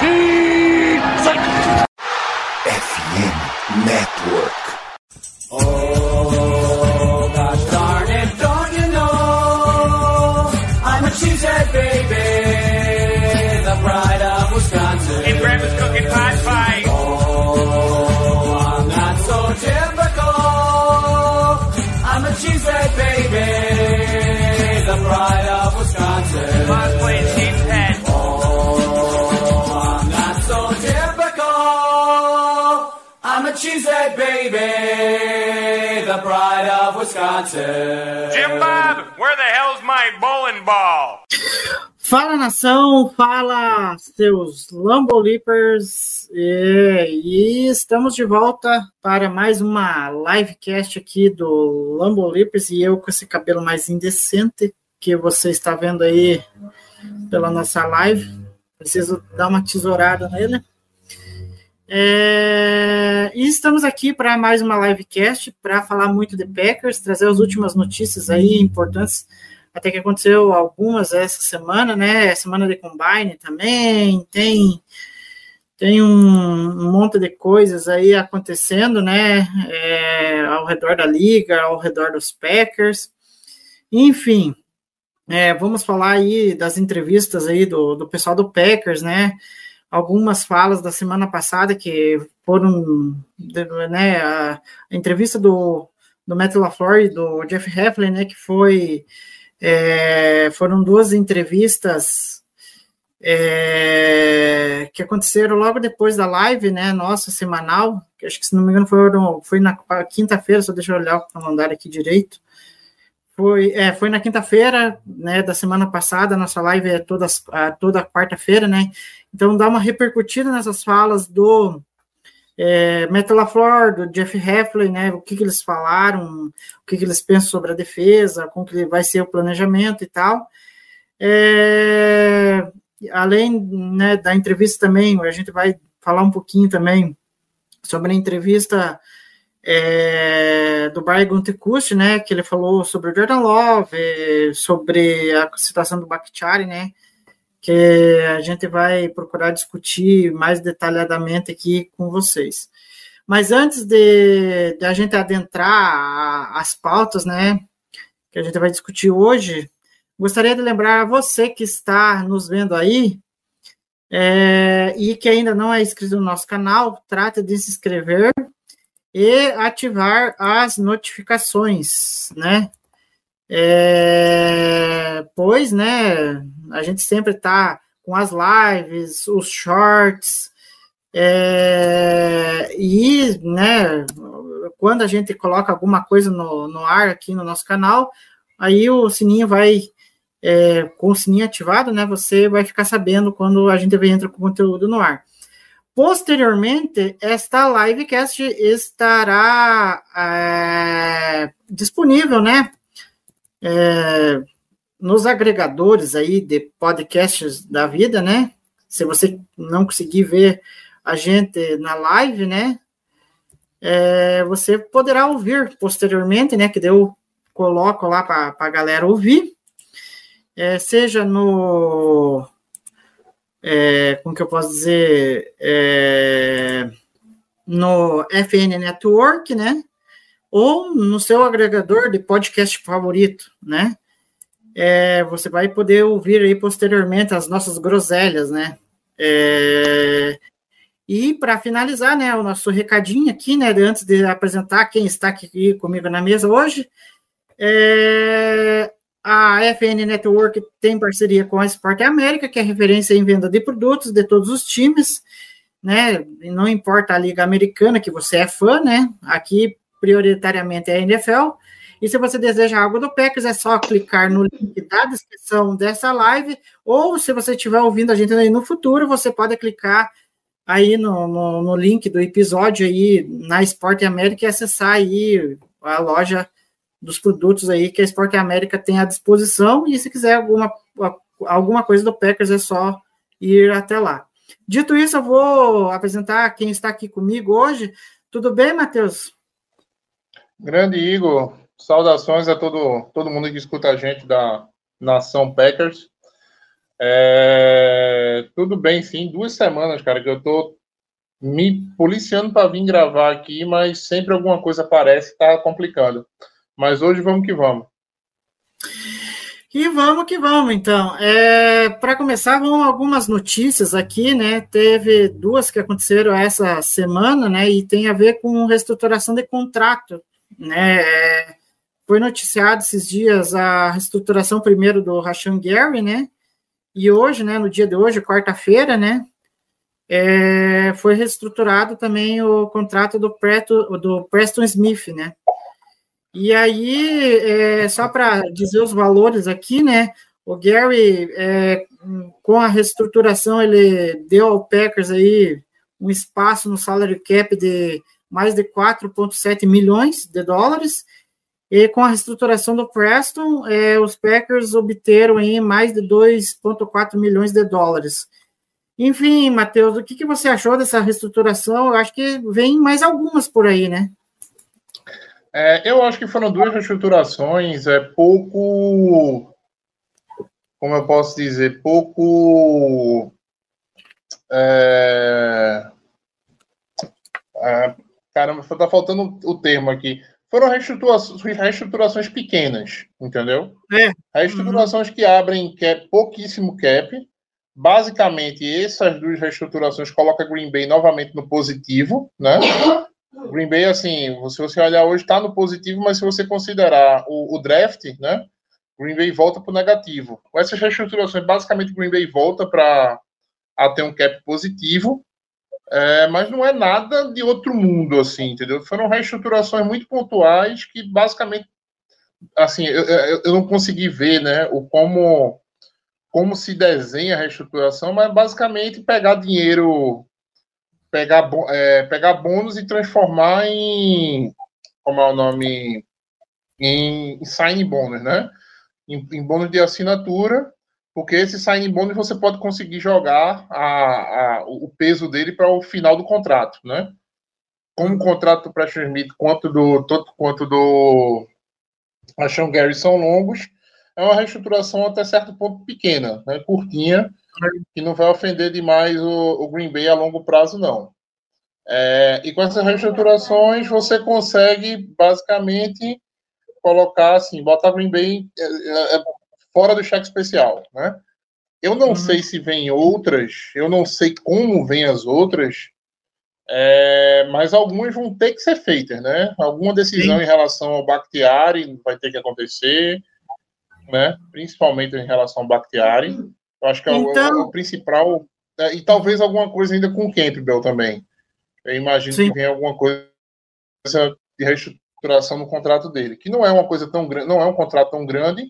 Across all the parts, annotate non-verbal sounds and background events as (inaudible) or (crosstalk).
FM baby, the pride of Wisconsin. Jim Bob, where the hell's my bowling ball? Fala nação, fala seus Lambolipers e, e estamos de volta para mais uma livecast aqui do Lambolipers e eu com esse cabelo mais indecente que você está vendo aí pela nossa live. Preciso dar uma tesourada nele. É, e estamos aqui para mais uma livecast para falar muito de Packers, trazer as últimas notícias aí importantes até que aconteceu algumas essa semana, né? Semana de Combine também, tem tem um, monte de coisas aí acontecendo, né? É, ao redor da liga, ao redor dos Packers. Enfim, é, vamos falar aí das entrevistas aí do, do pessoal do Packers, né? Algumas falas da semana passada que foram, né? A, entrevista do, do Matt LaFleur e do Jeff Heffley, né? Que foi é, foram duas entrevistas é, que aconteceram logo depois da live, né, nossa, semanal, que acho que, se não me engano, foi, foi na quinta-feira, só deixa eu olhar o calendário aqui direito. Foi, é, foi na quinta-feira, né, da semana passada, nossa live é toda, toda quarta-feira, né, então dá uma repercutida nessas falas do é, Matt LaFleur, do Jeff Heffley, né, o que, que eles falaram, o que, que eles pensam sobre a defesa, como que vai ser o planejamento e tal. É, além né, da entrevista também, a gente vai falar um pouquinho também sobre a entrevista é, do Brian Guntekush, né, que ele falou sobre o Jordan Love, sobre a situação do Bakhtiari, né, que a gente vai procurar discutir mais detalhadamente aqui com vocês. Mas antes de, de a gente adentrar as pautas, né, que a gente vai discutir hoje, gostaria de lembrar a você que está nos vendo aí é, e que ainda não é inscrito no nosso canal, trate de se inscrever e ativar as notificações, né? É, pois, né, a gente sempre está com as lives, os shorts, é, e, né, quando a gente coloca alguma coisa no, no ar aqui no nosso canal, aí o sininho vai, é, com o sininho ativado, né, você vai ficar sabendo quando a gente entra com conteúdo no ar. Posteriormente, esta livecast estará é, disponível, né, é, nos agregadores aí de podcasts da vida, né? Se você não conseguir ver a gente na live, né? É, você poderá ouvir posteriormente, né? Que eu coloco lá para a galera ouvir, é, seja no. É, como que eu posso dizer? É, no FN Network, né? ou no seu agregador de podcast favorito, né? É, você vai poder ouvir aí posteriormente as nossas groselhas, né? É, e para finalizar, né, o nosso recadinho aqui, né, antes de apresentar quem está aqui comigo na mesa hoje, é, a FN Network tem parceria com a Sport América, que é referência em venda de produtos de todos os times, né? Não importa a liga americana que você é fã, né? Aqui prioritariamente é a NFL. E se você deseja algo do Packers, é só clicar no link da descrição dessa live, ou se você estiver ouvindo a gente aí no futuro, você pode clicar aí no, no, no link do episódio aí na Sport América e acessar aí a loja dos produtos aí que a Sport América tem à disposição, e se quiser alguma, alguma coisa do Packers, é só ir até lá. Dito isso, eu vou apresentar quem está aqui comigo hoje. Tudo bem, Matheus? Grande Igor, saudações a todo, todo mundo que escuta a gente da Nação Packers. É, tudo bem, sim. Duas semanas, cara, que eu tô me policiando para vir gravar aqui, mas sempre alguma coisa aparece, tá complicando. Mas hoje vamos que vamos. E vamos que vamos, então. É, para começar, vamos algumas notícias aqui, né? Teve duas que aconteceram essa semana, né? E tem a ver com reestruturação de contrato, né? É, foi noticiado esses dias a reestruturação primeiro do Rashan Gary, né? E hoje, né? No dia de hoje, quarta-feira, né? É, foi reestruturado também o contrato do, Preto, do Preston Smith, né? E aí, é, só para dizer os valores aqui, né? O Gary, é, com a reestruturação, ele deu ao Packers aí um espaço no salary cap de mais de 4,7 milhões de dólares. E com a reestruturação do Preston, é, os Packers obteram aí mais de 2,4 milhões de dólares. Enfim, Matheus, o que, que você achou dessa reestruturação? Eu acho que vem mais algumas por aí, né? É, eu acho que foram duas reestruturações, é pouco, como eu posso dizer, pouco, é, é, caramba, tá faltando o termo aqui. Foram reestruturações, reestruturações pequenas, entendeu? É. Reestruturações uhum. que abrem cap, pouquíssimo cap. Basicamente, essas duas reestruturações colocam Green Bay novamente no positivo, né? Green Bay, assim, se você olhar hoje, está no positivo, mas se você considerar o, o draft, né? Green Bay volta para o negativo. Com essas reestruturações, basicamente, Green Bay volta para a ter um cap positivo, é, mas não é nada de outro mundo, assim, entendeu? Foram reestruturações muito pontuais que, basicamente, assim, eu, eu, eu não consegui ver, né, o como como se desenha a reestruturação, mas basicamente pegar dinheiro pegar, é, pegar bônus e transformar em. Como é o nome? Em, em sign bônus, né? Em, em bônus de assinatura, porque esse sign bônus você pode conseguir jogar a, a, o peso dele para o final do contrato, né? Como o contrato do Preston Smith quanto do, tanto quanto do Sean Gary são longos, é uma reestruturação até certo ponto pequena, né? curtinha, que não vai ofender demais o, o Green Bay a longo prazo, não. É, e com essas reestruturações, você consegue basicamente colocar assim, botar Green Bay é, é, é, fora do cheque especial, né? Eu não uhum. sei se vem outras, eu não sei como vem as outras, é, mas algumas vão ter que ser feitas, né? Alguma decisão Sim. em relação ao Bakhtiari vai ter que acontecer, né? Principalmente em relação ao Bakhtiari. Eu acho que é, então... o, o, principal. Né? E talvez alguma coisa ainda com o Campbell também. Eu imagino Sim. que vem alguma coisa de reestruturação no contrato dele, que não é uma coisa tão grande, não é um contrato tão grande,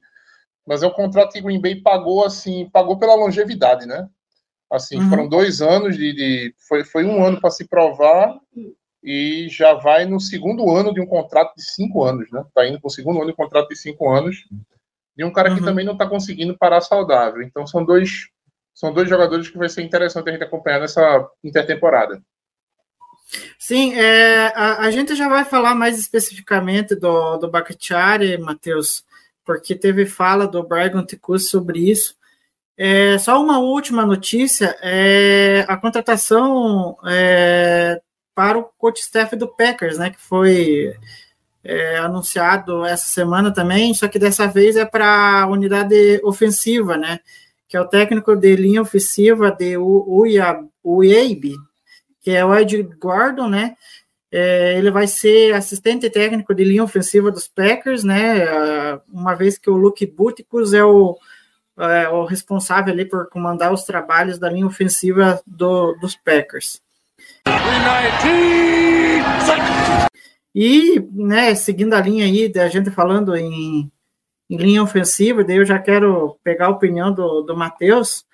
mas é um contrato que o Green Bay pagou assim, pagou pela longevidade, né? Assim, uhum. foram dois anos de, de, foi, foi um ano para se provar e já vai no segundo ano de um contrato de cinco anos, né? Tá indo para o segundo ano de um contrato de cinco anos de um cara uhum. que também não está conseguindo parar saudável. Então são dois são dois jogadores que vai ser interessante a gente acompanhar nessa intertemporada. Sim, é, a, a, gente já vai falar mais especificamente do, do Bakhtiari, Matheus, porque teve fala do Brian Ticus sobre isso. É, só uma última notícia, é, a contratação é, para o coach staff do Packers, né, que foi é, anunciado essa semana também, só que dessa vez é para a unidade ofensiva, né? Que é o técnico de linha ofensiva de UAB, que é o Ed Gordon, né? É, ele vai ser assistente técnico de linha ofensiva dos Packers, né? Uma vez que o Luke Buticus é o, é o responsável ali por comandar os trabalhos da linha ofensiva do, dos Packers. E, né, seguindo a linha aí da gente falando em, em linha ofensiva, daí eu já quero pegar a opinião do, do Matheus.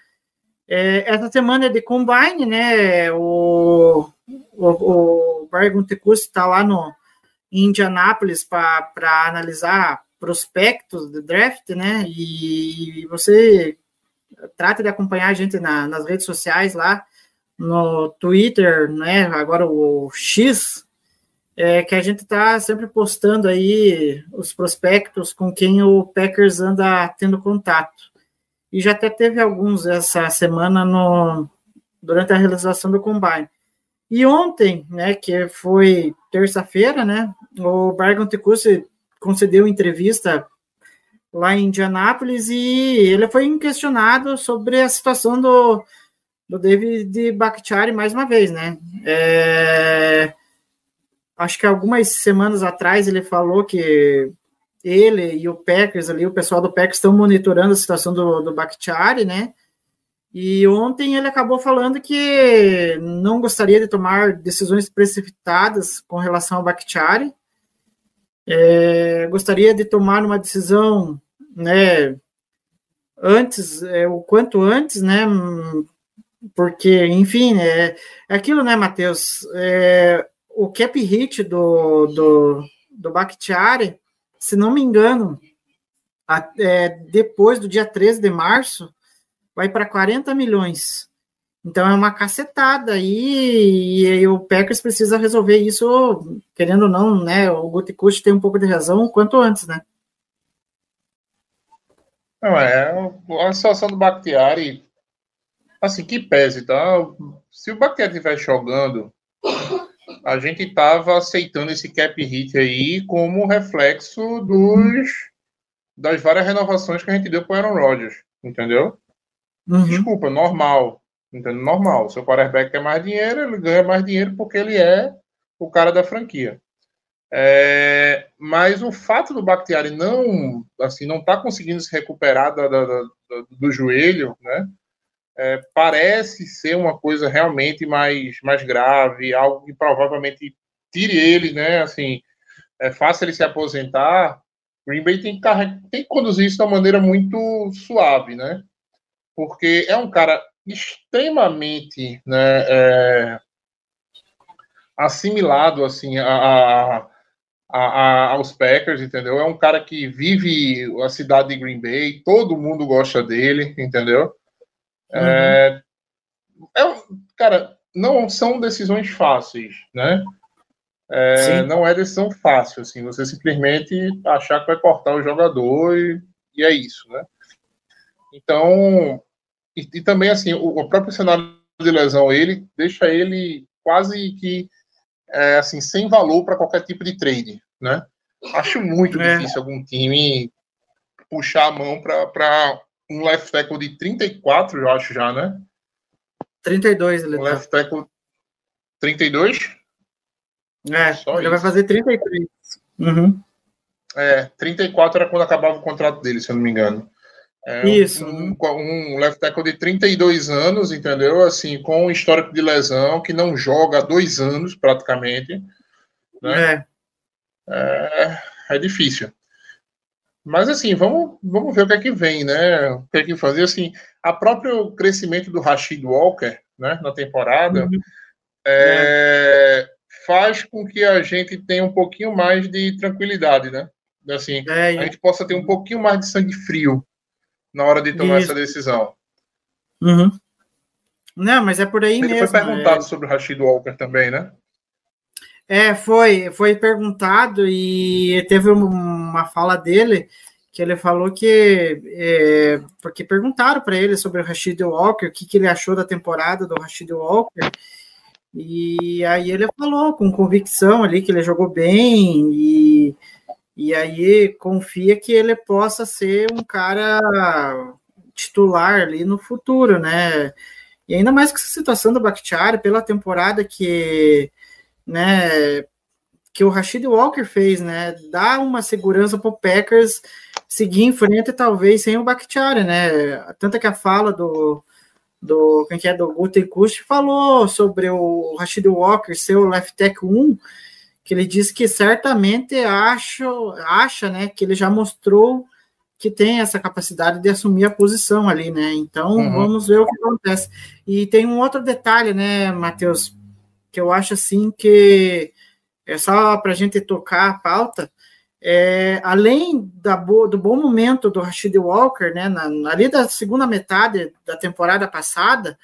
É, essa semana é de combine, né? O, o, o Barry está lá no, em Indianápolis para analisar prospectos de draft, né? E você trata de acompanhar a gente na, nas redes sociais lá, no Twitter, né? Agora o X, é que a gente está sempre postando aí os prospectos com quem o Packers anda tendo contato. e já até teve alguns essa semana no, durante a realização do Combine. E ontem, né, que foi terça-feira, né, o Brian Tecucci concedeu entrevista lá em Indianápolis e ele foi questionado sobre a situação do, do David Bakhtiari mais uma vez, né? É, acho que algumas semanas atrás ele falou que ele e o Packers ali, o pessoal do Packers estão monitorando a situação do, do Bakhtiari, né? E ontem ele acabou falando que não gostaria de tomar decisões precipitadas com relação ao Bakhtiari. É, gostaria de tomar uma decisão, né, antes, é, o quanto antes, né, porque, enfim, é, é aquilo, né, Matheus, é, o cap hit do, do, do Bakhtiari, se não me engano, é, depois do dia 13 de março, vai para 40 milhões. Então é uma cacetada aí, e, e, o Packers precisa resolver isso, querendo ou não, né? O Gutekunst tem um pouco de razão quanto antes, né? Não, é, a situação do Bakhtiari, assim, que pese, tá? Se o Bakhtiari estiver jogando, a gente estava aceitando esse cap hit aí como reflexo dos das várias renovações que a gente deu para o Aaron Rodgers, entendeu? Uhum. Desculpa, normal. Entendeu? Normal. Seu quarterback quer mais dinheiro, ele ganha mais dinheiro porque ele é o cara da franquia. É, mas o fato do Bakhtiari não assim não tá conseguindo se recuperar da, da, da, do joelho, né? É, parece ser uma coisa realmente mais, mais grave, algo que provavelmente tire ele, né? Assim, é fácil ele se aposentar. Green Bay tem que, tem que conduzir isso de uma maneira muito suave, né? porque é um cara extremamente né, é, assimilado assim a, a, a, aos Packers, entendeu? É um cara que vive a cidade de Green Bay, todo mundo gosta dele, entendeu? É, uhum. É, é, cara, não são decisões fáceis, né? É, não é decisão fácil, assim, você simplesmente achar que vai cortar o jogador e, e é isso, né? Então, e, e também, assim, o, o, próprio cenário de lesão, ele deixa ele quase que, é, assim, sem valor para qualquer tipo de trade, né? Acho muito é. difícil algum time puxar a mão para um left tackle de 34, eu acho já, né? 32, ele um tá. left tackle 32? É, Só ele isso. vai fazer 33. Uhum. É, 34 era quando acabava o contrato dele, se eu não me engano. É Isso. Um, um, left tackle de 32 anos, entendeu? Assim, com um histórico de lesão, que não joga há dois anos, praticamente. Né? É. é. É, difícil. Mas, assim, vamos, vamos ver o que é que vem, né? O que é que fazer, assim, a próprio crescimento do Rashid Walker, né, na temporada, uhum. é, é. faz com que a gente tenha um pouquinho mais de tranquilidade, né? Assim, é, a gente possa ter um pouquinho mais de sangue frio na hora de tomar Isso. essa decisão. Uhum. Não, mas é por aí Ele mesmo. Foi perguntado é... sobre o Rashid Walker também, né? É, foi, foi perguntado e teve uma fala dele que ele falou que é, porque perguntaram para ele sobre o Rashid Walker, o que, que ele achou da temporada do Rashid Walker, e aí ele falou com convicção ali que ele jogou bem e e aí confia que ele possa ser um cara titular ali no futuro, né? E ainda mais com essa situação do Bakhtiari, pela temporada que, né, que o Rashid Walker fez, né? Dá uma segurança para o Packers seguir em frente, talvez sem o Bakhtiari, né? Tanto que a fala do, do quem que é do Gutenkust falou sobre o Rashid Walker ser o left tackle 1 que ele diz que certamente acha, acha né, que ele já mostrou que tem essa capacidade de assumir a posição ali, né? Então uhum. vamos ver o que acontece. E tem um outro detalhe, né, Matheus, que eu acho assim que é só para a gente tocar a pauta. É, além da bo, do bom momento do Rashid Walker, né, na, ali da segunda metade da temporada passada,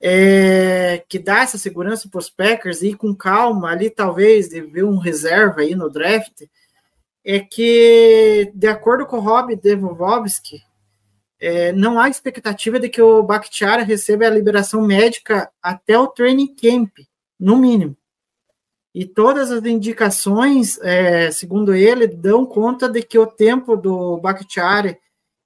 é, que dá essa segurança para os Packers e com calma ali talvez de ver um reserva aí no draft é que de acordo com o Rob Devovsky é, não há expectativa de que o Bakhtiari receba a liberação médica até o training camp, no mínimo. E todas as indicações, é, segundo ele, dão conta de que o tempo do Bakhtiari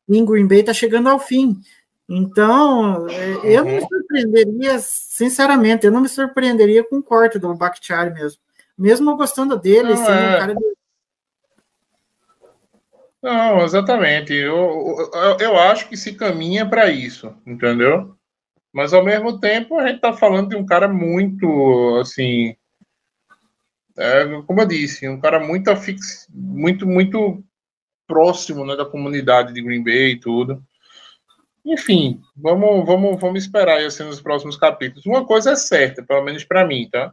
em Green Bay está chegando ao fim. Então, é, eu não me uhum. surpreenderia, sinceramente, eu não me surpreenderia com o corte do Bakhtiari mesmo. Mesmo gostando dele, não, é... um cara de não, exatamente. Eu, eu, eu acho que se caminha para isso, entendeu? Mas ao mesmo tempo a gente está falando de um cara muito assim, é, como eu disse, um cara muito afix, muito muito próximo né, da comunidade de Green Bay e tudo. Enfim, vamos vamos vamos esperar assim nos próximos capítulos. Uma coisa é certa, pelo menos para mim, tá?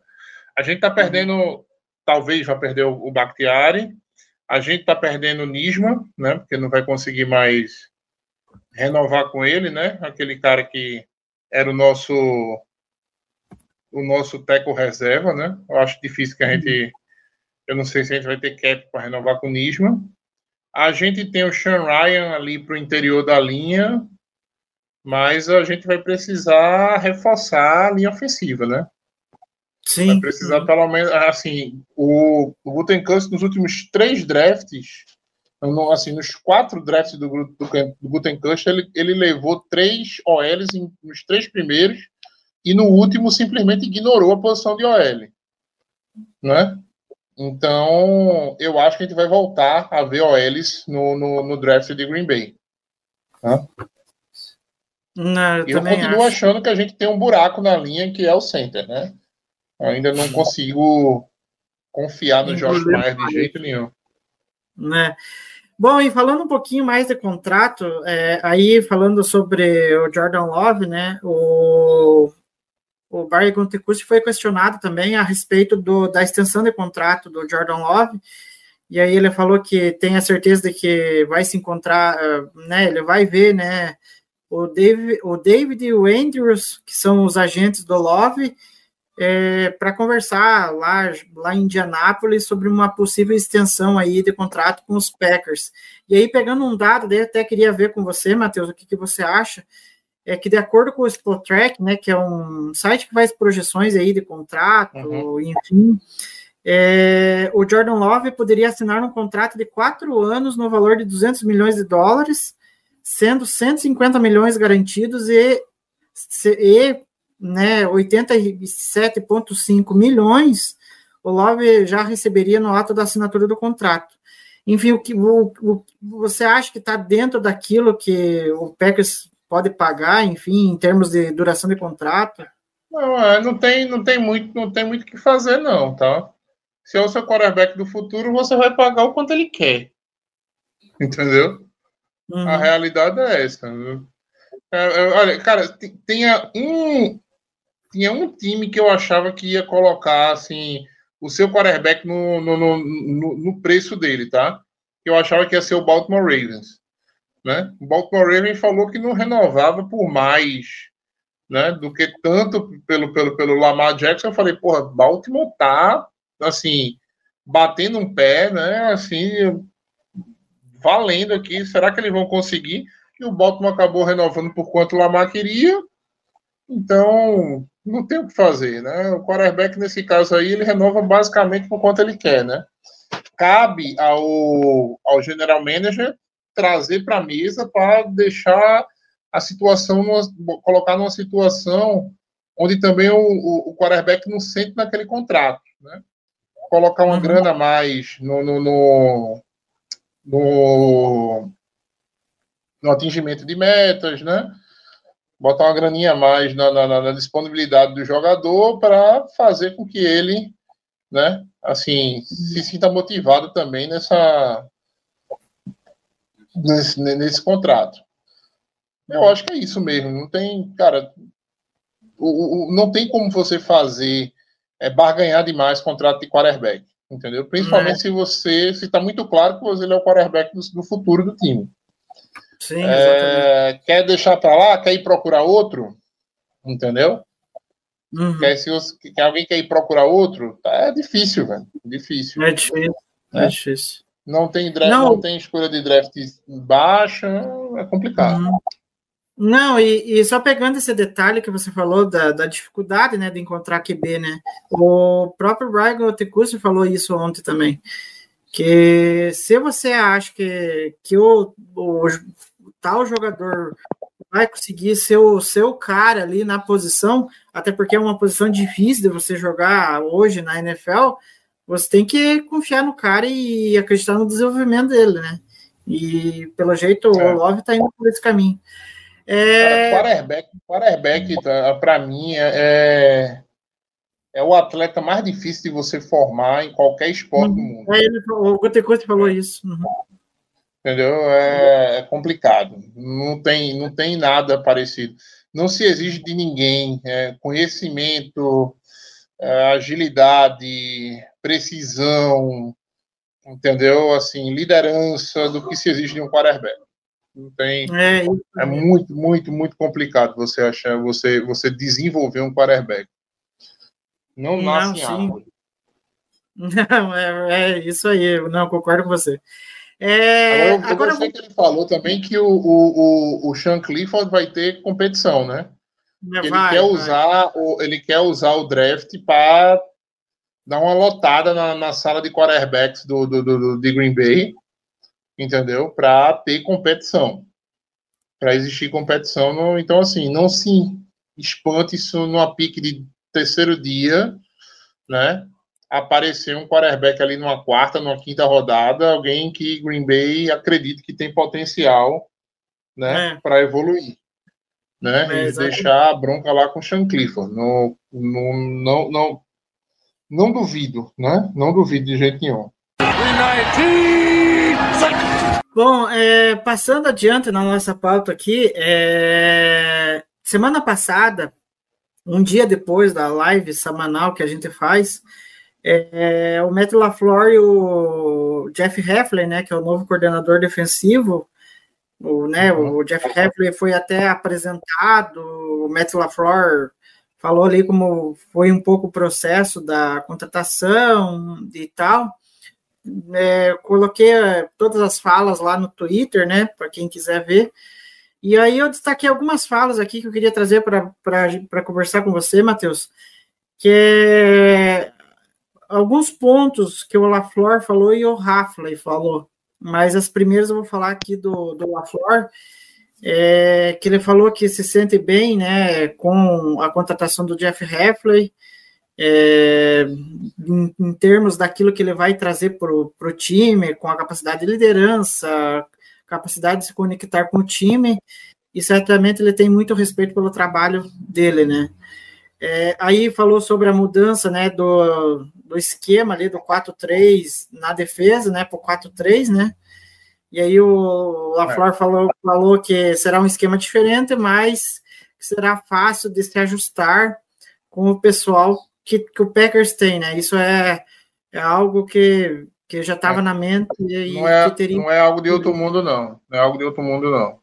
A gente está perdendo, talvez vá perder o, o Bakhtiari, a gente está perdendo o Nisma, né? Porque não vai conseguir mais renovar com ele, né? Aquele cara que era o nosso o nosso teco reserva, né? Eu acho difícil que a gente eu não sei se a gente vai ter cap para renovar com o Nisma. A gente tem o Sean Ryan ali para o interior da linha, mas a gente vai precisar reforçar a linha ofensiva, né? Sim. Vai precisar pelo menos, assim, o, o nos últimos três drafts, no, assim, nos quatro drafts do, do, do Gutenkust, ele, ele levou três OLs em, nos três primeiros e no último simplesmente ignorou a posição de OL, né? Então, eu acho que a gente vai voltar a ver OLs no, no, no draft de Green Bay. Tá? Não, eu, eu continuo acho. achando que a gente tem um buraco na linha que é o center, né? ainda não consigo confiar no Josh Myers de jeito nenhum. Né? Bom, e falando um pouquinho mais de contrato, é, aí falando sobre o Jordan Love, né? O, o Barry Guntecusti foi questionado também a respeito do, da extensão de contrato do Jordan Love. E aí ele falou que tem a certeza de que vai se encontrar, né? Ele vai ver, né? O David, o David e o Andrews, que são os agentes do Love, é, para conversar lá, lá em Indianápolis sobre uma possível extensão aí de contrato com os Packers. E aí, pegando um dado, daí até queria ver com você, Matheus, o que, que você acha, é que de acordo com o Spotrack, né, que é um site que faz projeções aí de contrato, uhum. enfim, é, o Jordan Love poderia assinar um contrato de quatro anos no valor de 200 milhões de dólares, sendo 150 milhões garantidos e, e né, 87,5 milhões, o Love já receberia no ato da assinatura do contrato. Enfim, o que o, o você acha que está dentro daquilo que o Packers pode pagar, enfim, em termos de duração de contrato? Não, é, não tem, não tem muito, não tem muito o que fazer, não, tá? Se é o seu quarterback do futuro, você vai pagar o quanto ele quer. Entendeu? Uhum. A realidade é essa. É, é, olha, cara, tenha um, tinha um time que eu achava que ia colocar assim o seu quarterback no, no, no, no preço dele, tá? Eu achava que ia ser o Baltimore Ravens. Né? O Baltimore Ravens falou que não renovava por mais né, do que tanto pelo, pelo, pelo Lamar Jackson. Eu falei, porra, Baltimore tá assim, batendo um pé, né? Assim, valendo aqui. Será que eles vão conseguir? E o Baltimore acabou renovando por quanto o Lamar queria. Então, não tem o que fazer, né? O quarterback, nesse caso aí, ele renova basicamente por quanto ele quer, né? Cabe ao, ao general manager trazer para a mesa para deixar a situação, numa, colocar numa situação onde também o, o, o quarterback não sente naquele contrato, né? Colocar uma uhum. grana a mais no, no, no, no, no atingimento de metas, né? Botar uma graninha a mais na, na, na disponibilidade do jogador para fazer com que ele, né, assim, se sinta motivado também nessa nesse, nesse contrato. Eu acho que é isso mesmo. Não tem, cara, o, o, não tem como você fazer é, barganhar demais contrato de quarterback, entendeu? Principalmente é. se você se está muito claro que você é o quarterback do, do futuro do time. Sim, é, quer deixar para lá? Quer ir procurar outro? Entendeu? Uhum. Quer, se alguém quer ir procurar outro? É difícil, velho. Difícil. É difícil. É, é difícil. Não tem, draft, não. não tem escolha de draft baixa. é complicado. Uhum. Não, e, e, só pegando esse detalhe que você falou da, da, dificuldade, né, de encontrar QB, né, o próprio Brian Otekusi falou isso ontem também, que se você acha que, que o, o, tal jogador vai conseguir ser o seu cara ali na posição, até porque é uma posição difícil de você jogar hoje na NFL, você tem que confiar no cara e acreditar no desenvolvimento dele, né? E pelo jeito é. o Love tá indo por esse caminho. É... quarterback, quarterback tá, para mim, é, é o atleta mais difícil de você formar em qualquer esporte do mundo. É, ele, o Gotecote falou isso. Uhum. Entendeu? É, é, complicado. Não tem, não tem nada parecido. Não se exige de ninguém é, conhecimento, é, agilidade, precisão, entendeu? Assim, liderança do que se exige de um quarterback. Não tem. É, é muito, muito, muito complicado você achar, você, você desenvolver um quarterback. Não nasce não, em árvore. Não, é, é, isso aí, não, concordo com você. É, agora, eu, agora eu que ele falou também que o, o, o, o Sean Clifford vai ter competição, né? Ele, vai, quer vai. Usar o, ele quer usar o draft para dar uma lotada na, na sala de quarterbacks do, do, do, de Green Bay entendeu? Para ter competição, para existir competição. No, então, assim, não se espante isso numa pique de terceiro dia, né? Aparecer um quarterback ali numa quarta, numa quinta rodada, alguém que Green Bay acredita que tem potencial, né, é. para evoluir. Né, é, e deixar a bronca lá com o Sean Clifford. Não, não, não, não, não duvido, né? Não duvido de jeito nenhum. Bom, é, passando adiante na nossa pauta aqui, é, semana passada, um dia depois da live semanal que a gente faz, é, o Matt LaFleur e o Jeff Heffler, né, que é o novo coordenador defensivo, o, né, o Jeff Heffler foi até apresentado, o Matt LaFleur falou ali como foi um pouco o processo da contratação e tal, é, coloquei é, todas as falas lá no Twitter, né, para quem quiser ver. E aí eu destaquei algumas falas aqui que eu queria trazer para conversar com você, Matheus, que é alguns pontos que o LaFleur falou e o Rafley falou. Mas as primeiras eu vou falar aqui do, do LaFleur, é, que ele falou que se sente bem né, com a contratação do Jeff Heffley, é, em, em, termos daquilo que ele vai trazer para o time, com a capacidade de liderança, capacidade de se conectar com o time, e certamente ele tem muito respeito pelo trabalho dele, né? É, aí falou sobre a mudança né, do, do esquema ali do 4-3 na defesa, né, para o 4-3, né? E aí o LaFleur é. falou, falou que será um esquema diferente, mas será fácil de se ajustar com o pessoal que, que o Packers tem, né? Isso é, é algo que, que já estava é. na mente e não é, teria... não é algo de outro mundo, não. Não é algo de outro mundo, não.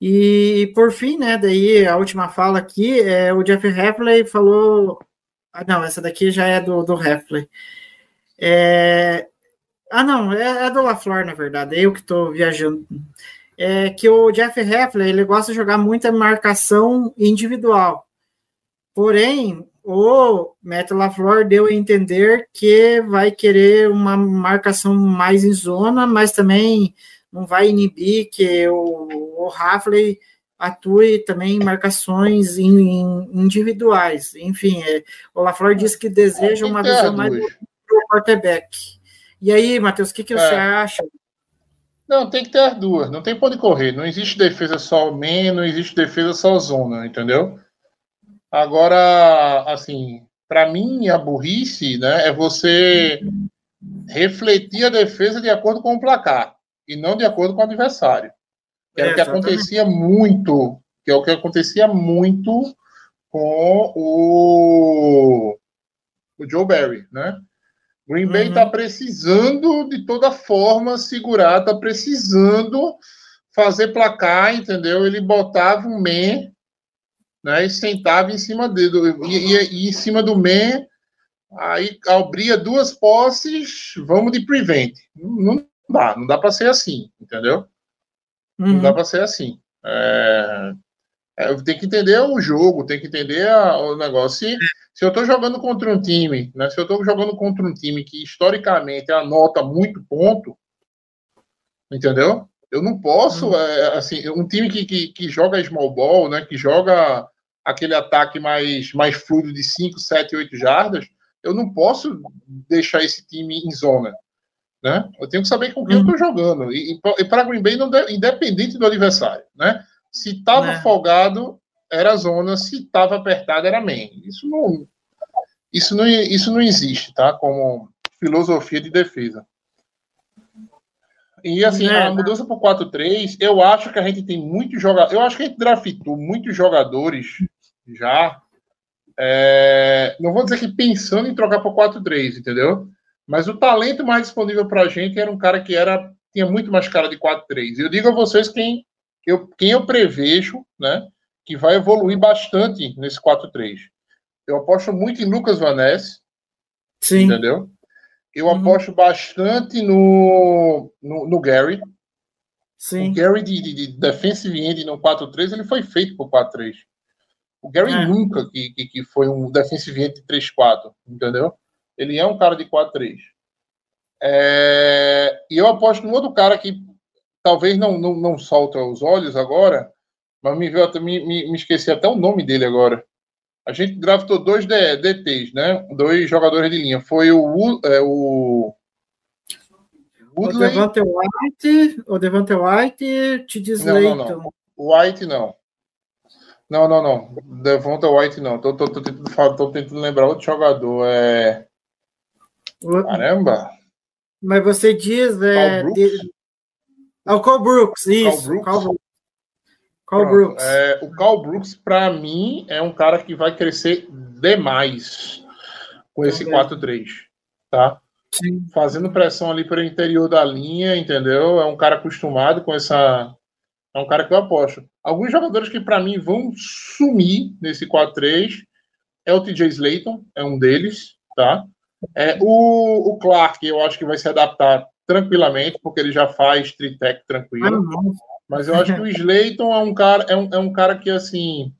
E por fim, né? Daí a última fala aqui, é, o Jeff Heffley falou. Ah, não, essa daqui já é do, do Heffley. É, ah, não, é, é do LaFleur, na verdade, é eu que estou viajando. É que o Jeff Heffley ele gosta de jogar muita marcação individual. Porém, o Matt LaFleur deu a entender que vai querer uma marcação mais em zona, mas também não vai inibir que o, o Hafley atue também em marcações em, em individuais. Enfim, é, o LaFleur disse que deseja uma visão mais do quarterback. E aí, Matheus, o que, que você é. acha? Não, tem que ter as duas. Não tem pode correr. Não existe defesa só menos, não existe defesa só zona, entendeu? Agora, assim, para mim, a burrice né, é você refletir a defesa de acordo com o placar e não de acordo com o adversário. Que é, o que acontecia muito, que é o que acontecia muito com o, o Joe Barry, né? Green Bay está uhum. precisando de toda forma segurar, está precisando fazer placar, entendeu? Ele botava um man né, e sentava em cima dele, e, em cima do man, aí abria duas posses, vamos de prevent. Não, não dá, não dá para ser assim, entendeu? Não Uhum. dá para ser assim. É, é, tem que entender o jogo, tem que entender a- o negócio. Se, se eu estou jogando contra um time, né? Se eu estou jogando contra um time que historicamente anota muito ponto, entendeu? Eu não posso, Uhum. é, assim, um time que, que, que joga small ball, né? Que joga aquele ataque mais, mais fluido de 5, 7, 8 jardas, eu não posso deixar esse time em zona. Né? Eu tenho que saber com quem eu estou jogando. E, e para Green Bay, não de- independente do adversário. Né? Se estava Né. folgado, era zona. Se estava apertado, era man. Isso não, isso, não, isso não existe tá? como filosofia de defesa. E assim, É. a mudança para 4-3, eu acho que a gente tem muitos jogadores. Eu acho que a gente draftou muitos jogadores já. é, não vou dizer que pensando em trocar para 4-3, entendeu? Mas o talento mais disponível para a gente era um cara que era tinha muito mais cara de 4-3. Eu digo a vocês quem eu, quem eu prevejo, né, que vai evoluir bastante nesse 4-3. Eu aposto muito em Lucas Vanessa, Sim. entendeu? Eu Uhum. aposto bastante no, no, no Gary. O Sim. Gary de, de, de defensive end no 4-3, ele foi feito por 4-3. O Gary É. nunca que, que, que foi um defensive end de 3-4, entendeu? Ele é um cara de 4-3. É, e eu aposto no outro cara que talvez não, não, não solta os olhos agora, mas me, veio me, me, me esqueci até o nome dele agora. A gente draftou dois DTs, né? Dois jogadores de linha. Foi o, é, o O Woodley Devante White, o Devante White, T.D. Não, não, não. White não. Não, não, não. Devonta White não. Tô, tô, tô tentando, tô tentando lembrar outro jogador. É... O- Caramba! Mas você diz. É, Carl de- Ah, o Carl Brooks, isso. Brooks. Carl Brooks. Carl Brooks. é, o Carl Brooks, para mim, é um cara que vai crescer demais com esse Também. 4-3. Tá? Sim. Fazendo pressão ali pelo interior da linha, entendeu? É um cara acostumado com essa. É um cara que eu aposto. Alguns jogadores que, para mim, vão sumir nesse 4-3 é o TJ Slayton, é um deles, tá? É, o, o Clark, eu acho que vai se adaptar tranquilamente, porque ele já faz tritec Ah, tranquilo. não. Mas eu acho que o Slayton é um cara, é um, é um cara que, assim,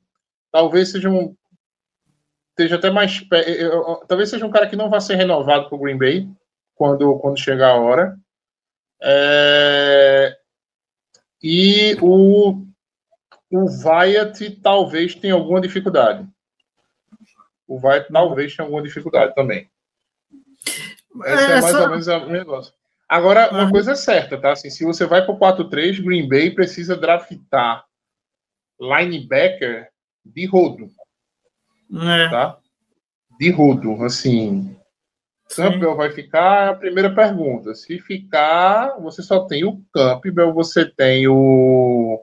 talvez seja um. Esteja até mais. eu- eu- Talvez seja um cara que não vai ser renovado para o Green Bay quando, quando chegar a hora. É, e o, o Wyatt talvez tenha alguma dificuldade. O Wyatt talvez tenha alguma dificuldade também. Essa é, É, mais só- ou menos o negócio. Agora, uma coisa é certa, tá? Assim, se você vai para o 4-3, Green Bay precisa draftar linebacker de rodo, É, tá? De rodo, assim. sim. Campbell vai ficar? A primeira pergunta. Se ficar, você só tem o Campbell, você tem o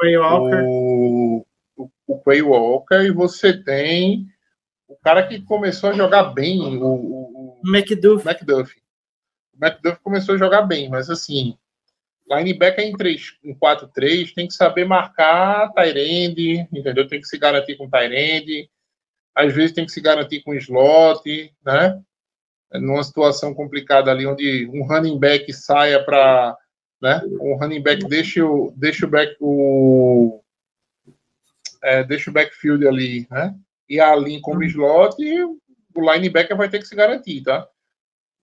Ray Walker. o, o, o Quay Walker e você tem o cara que começou a jogar bem, o, o, o McDuff. McDuff. McDuff começou a jogar bem, mas assim, linebacker em, 3, em 4-3 tem que saber marcar Tyrande, entendeu? Tem que se garantir com Tyrande, às vezes tem que se garantir com slot, né? Numa situação complicada ali, onde um running back saia para. Né? Um running back deixa o, deixa o back o. é, deixa o backfield ali, né? E a linha como slot, e o linebacker vai ter que se garantir, tá?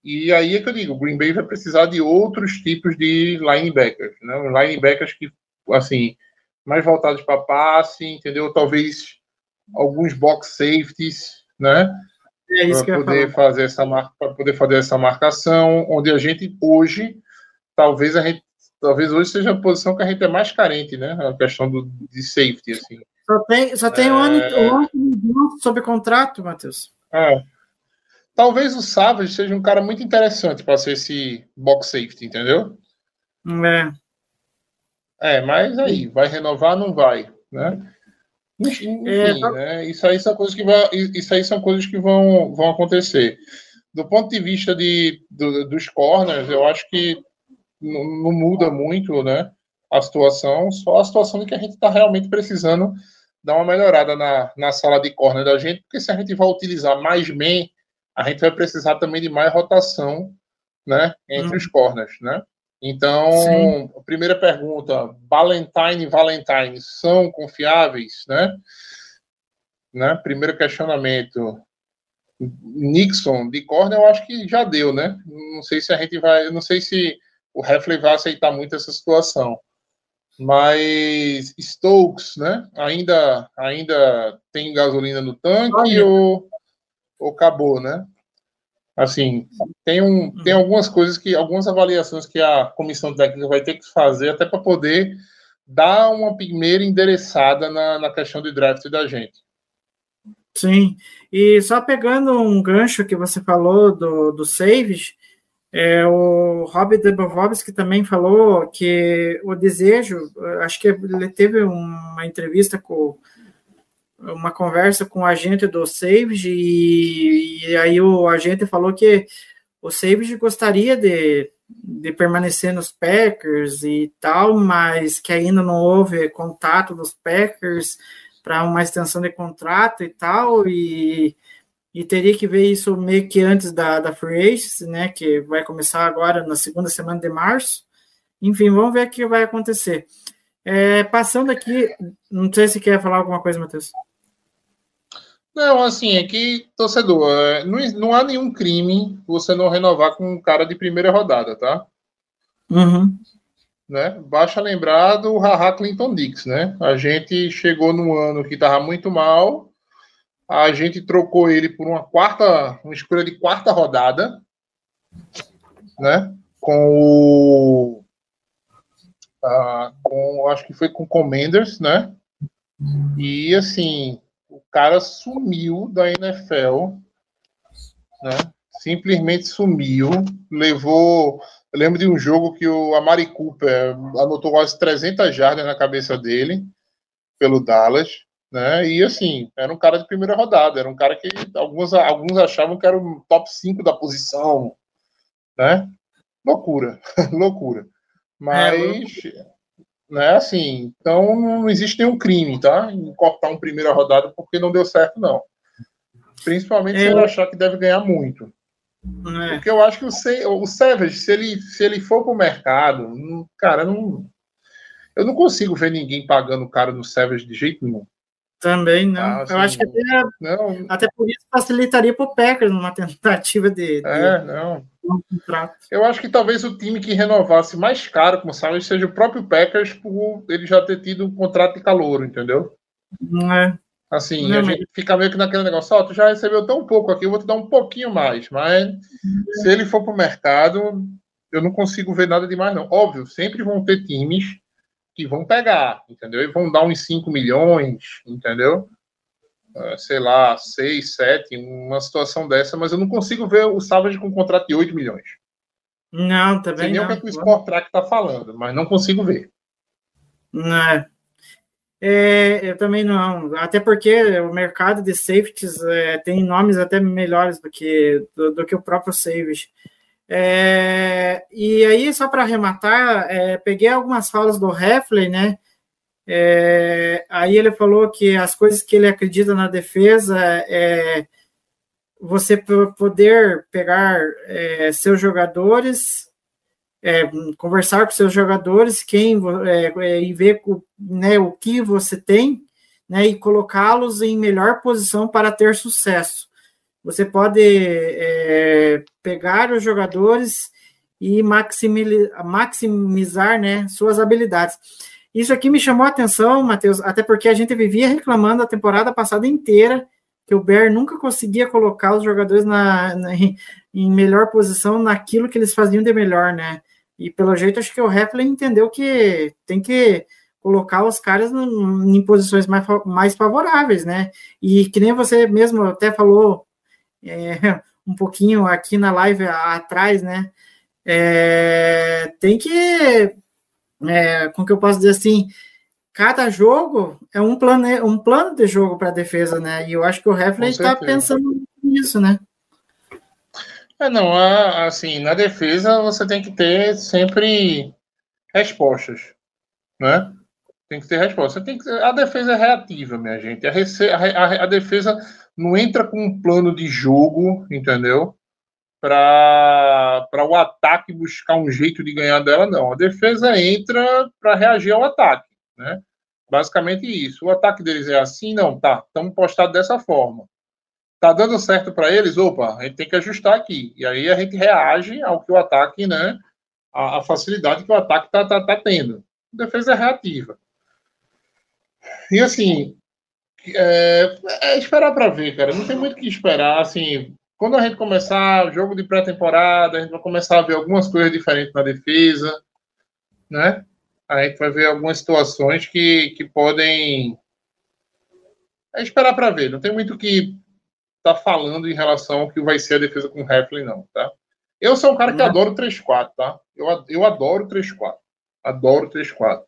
E aí é que eu digo, o Green Bay vai precisar de outros tipos de linebackers, né? Linebackers que, assim, mais voltados para passe, entendeu? Talvez alguns box safeties, né? É Para poder fazer essa marca, para poder fazer essa marcação, onde a gente hoje, talvez a gente, talvez hoje seja a posição que a gente é mais carente, né? A questão do, de safety, assim. Só tem, só tem um É. ano, um ano sob contrato, Matheus. É. Talvez o Savage seja um cara muito interessante para ser esse box safety, entendeu? É. É, mas aí, vai renovar, não vai, né? Enfim, É, né? Isso aí são coisas que vão, isso aí são coisas que vão, vão acontecer. Do ponto de vista de, do- dos corners, eu acho que não, não muda muito, né? A situação, só a situação de que a gente está realmente precisando dar uma melhorada na, na sala de corner da gente, porque se a gente vai utilizar mais men, a gente vai precisar também de mais rotação, né? Entre Hum. os corners, né? Então, Sim. primeira pergunta: Valentine e Valentine são confiáveis, né? né? Primeiro questionamento. Nixon de corner, eu acho que já deu, né? Não sei se a gente vai, não sei se o Heffley vai aceitar muito essa situação. Mas Stokes, né? Ainda, ainda tem gasolina no tanque ou, ou acabou, né? Assim, tem, um, tem algumas coisas que, algumas avaliações que a comissão técnica vai ter que fazer até para poder dar uma primeira endereçada na, na questão de draft da gente. Sim, e só pegando um gancho que você falou do, do saves, é, o Rob Debovovski também falou que o desejo, acho que ele teve uma entrevista com uma conversa com o agente do Savage e, e aí o agente falou que o Savage gostaria de, de permanecer nos Packers e tal, mas que ainda não houve contato dos Packers para uma extensão de contrato e tal, e, e teria que ver isso meio que antes da, da Free Agency, né, que vai começar agora na segunda semana de março. Enfim, vamos ver o que vai acontecer. É, passando aqui, não sei se quer falar alguma coisa, Matheus. Não, assim, é que, torcedor, é, não, não há nenhum crime você não renovar com um cara de primeira rodada, tá? Uhum né? Basta lembrar do Haha Clinton Dix, né? A gente chegou num ano que estava muito mal, a gente trocou ele por uma quarta, uma escolha de quarta rodada, né? Com o, uh, com, acho que foi com Commanders, né? E assim, o cara sumiu da NFL, né? Simplesmente sumiu, levou eu lembro de um jogo que o Amari Cooper anotou quase 300 jardas na cabeça dele, pelo Dallas, né? E assim, era um cara de primeira rodada, era um cara que alguns, alguns achavam que era o top 5 da posição, né? Loucura, (laughs) loucura. Mas, é, né, assim, então não existe nenhum crime, tá? Em cortar um primeira rodada porque não deu certo, não. Principalmente se ele achar que deve ganhar muito. É. Porque eu acho que o, o Savage, se ele, se ele for para o mercado, cara, não, eu não consigo ver ninguém pagando caro no Savage de jeito nenhum. Também não. Ah, assim, eu acho que até, não. até por isso facilitaria para o Packers numa tentativa de, de, É, não. Eu acho que talvez o time que renovasse mais caro com o Savage seja o próprio Packers por ele já ter tido um contrato de calor, entendeu? É. Assim, não, a gente fica meio que naquele negócio, ó, oh, tu já recebeu tão pouco aqui, eu vou te dar um pouquinho mais. Mas se ele for para o mercado, eu não consigo ver nada demais, não. Óbvio, sempre vão ter times que vão pegar, entendeu? E vão dar uns 5 milhões, entendeu? Uh, sei lá, 6, 7, uma situação dessa, mas eu não consigo ver o Savage com um contrato de 8 milhões. Não, também Sei nem não. o que, é que o Sport Track está falando, mas não consigo ver. Não, é. É, eu também não, até porque o mercado de safeties é, tem nomes até melhores do que, do, do que o próprio Savage. É, e aí, só para arrematar, é, peguei algumas falas do Heffley, né? É, aí ele falou que as coisas que ele acredita na defesa é você poder pegar é, seus jogadores é, conversar com seus jogadores, quem é, é, e ver né, o que você tem, né, e colocá-los em melhor posição para ter sucesso. Você pode é, pegar os jogadores e maximizar, né, suas habilidades. Isso aqui me chamou a atenção, Matheus, até porque a gente vivia reclamando a temporada passada inteira que o Bear nunca conseguia colocar os jogadores na, na, em melhor posição naquilo que eles faziam de melhor, né? E pelo jeito, acho que o Heffler entendeu que tem que colocar os caras em posições mais, mais favoráveis, né? E que nem você mesmo até falou é, (laughs) um pouquinho aqui na live atrás, né? É, tem que, é, como que eu posso dizer assim, cada jogo é um plano, um plano de jogo para a defesa, né? E eu acho que o Heffler está pensando nisso, né? É, não, assim, na defesa você tem que ter sempre respostas, né? Tem que ter resposta. Tem que, a defesa é reativa, minha gente. A, a, a, a defesa não entra com um plano de jogo, entendeu? Para o ataque buscar um jeito de ganhar dela, não. A defesa entra para reagir ao ataque, né? Basicamente isso. O ataque deles é assim, não, tá, estamos postados dessa forma. Tá dando certo para eles, opa, a gente tem que ajustar aqui. E aí a gente reage ao que o ataque, né, a, a facilidade que o ataque tá, tá, tá tendo. A defesa é reativa. E assim, é, é esperar para ver, cara. Não tem muito o que esperar. Assim, quando a gente começar o jogo de pré-temporada, a gente vai começar a ver algumas coisas diferentes na defesa, né? A gente vai ver algumas situações que, que podem. É esperar para ver. Não tem muito o que tá falando em relação ao que vai ser a defesa com o Heflin, não, tá? Eu sou um cara que uhum. adoro 3-4, tá? Eu, eu adoro 3-4. Adoro 3-4.